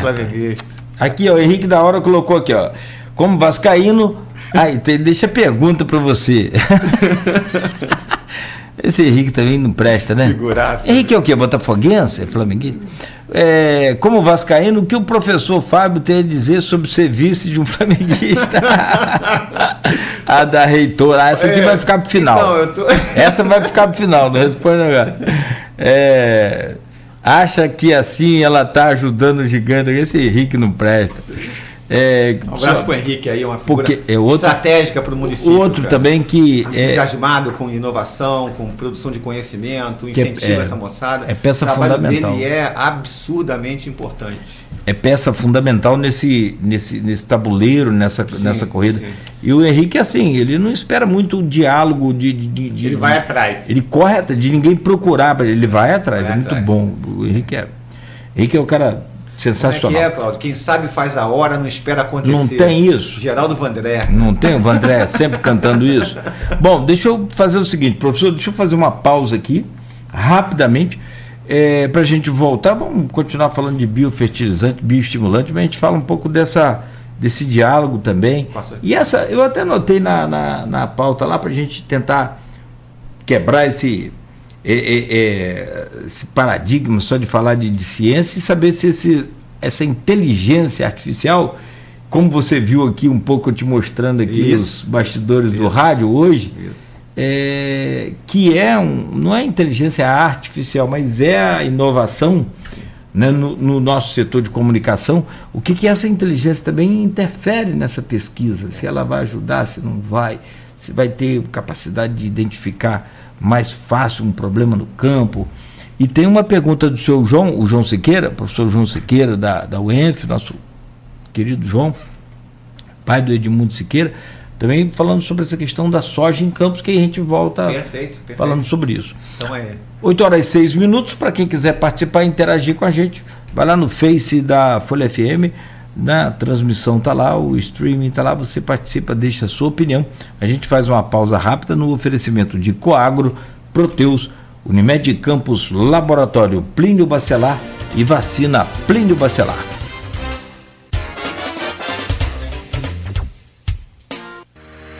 Speaker 3: aqui, ó, o Henrique da Hora colocou aqui, ó. Como Vascaíno. Aí, tem, deixa a pergunta para você. Esse Henrique também não presta, né? Figuraça. Henrique é o quê? Botafoguense? É flamenguista? É, como Vascaíno, o que o professor Fábio tem a dizer sobre ser vice de um flamenguista? a da reitora. Ah, essa aqui é, vai ficar pro final. Então, tô... Essa vai ficar pro final, não responde agora. É acha que assim ela está ajudando o gigante. Esse Henrique não presta.
Speaker 4: É, um abraço para o Henrique aí, uma figura porque é estratégica para o município.
Speaker 3: Outro cara. também que
Speaker 4: é entusiasmado com inovação, com produção de conhecimento, é incentiva é, essa moçada.
Speaker 3: É peça o trabalho fundamental.
Speaker 4: dele é absurdamente importante.
Speaker 3: É peça fundamental nesse, nesse, nesse tabuleiro, nessa, sim, nessa corrida. Sim. E o Henrique, assim, ele não espera muito o diálogo de, de, de
Speaker 4: Ele vai atrás.
Speaker 3: Ele corre de ninguém procurar, ele vai atrás. Vai é atrás. muito bom. O Henrique é, Henrique é o cara Sensacional. Como é
Speaker 4: que é, Claudio? Quem sabe faz a hora, não espera acontecer.
Speaker 3: Não tem isso.
Speaker 4: Geraldo Vandré.
Speaker 3: Não tem o Vandré sempre cantando isso. Bom, deixa eu fazer o seguinte, professor, deixa eu fazer uma pausa aqui, rapidamente, é, para a gente voltar. Vamos continuar falando de biofertilizante, bioestimulante, mas a gente fala um pouco dessa, desse diálogo também. E essa, eu até notei na, na, na pauta lá para a gente tentar quebrar esse é, é, é, esse paradigma só de falar de, de ciência e saber se esse, essa inteligência artificial, como você viu aqui um pouco te mostrando aqui isso, os bastidores isso, do rádio hoje, é, que é um, não é inteligência artificial, mas é a inovação né, no, no, nosso setor de comunicação, o que, que essa inteligência também interfere nessa pesquisa, se ela vai ajudar, se não vai, se vai ter capacidade de identificar mais fácil um problema no campo. E tem uma pergunta do seu João, o João Siqueira, professor João Siqueira, da, da UENF, nosso querido João, pai do Edmundo Siqueira, também falando sobre essa questão da soja em campos, que a gente volta perfeito, perfeito. falando sobre isso. Então é. 8 horas e 6 minutos, para quem quiser participar e interagir com a gente, vai lá no Face da Folha FM, na né? transmissão está lá, o streaming está lá, você participa, deixa a sua opinião. A gente faz uma pausa rápida no oferecimento de Coagro, Proteus, Unimed Campos, Laboratório Plínio Bacelar e Vacina Plínio Bacelar.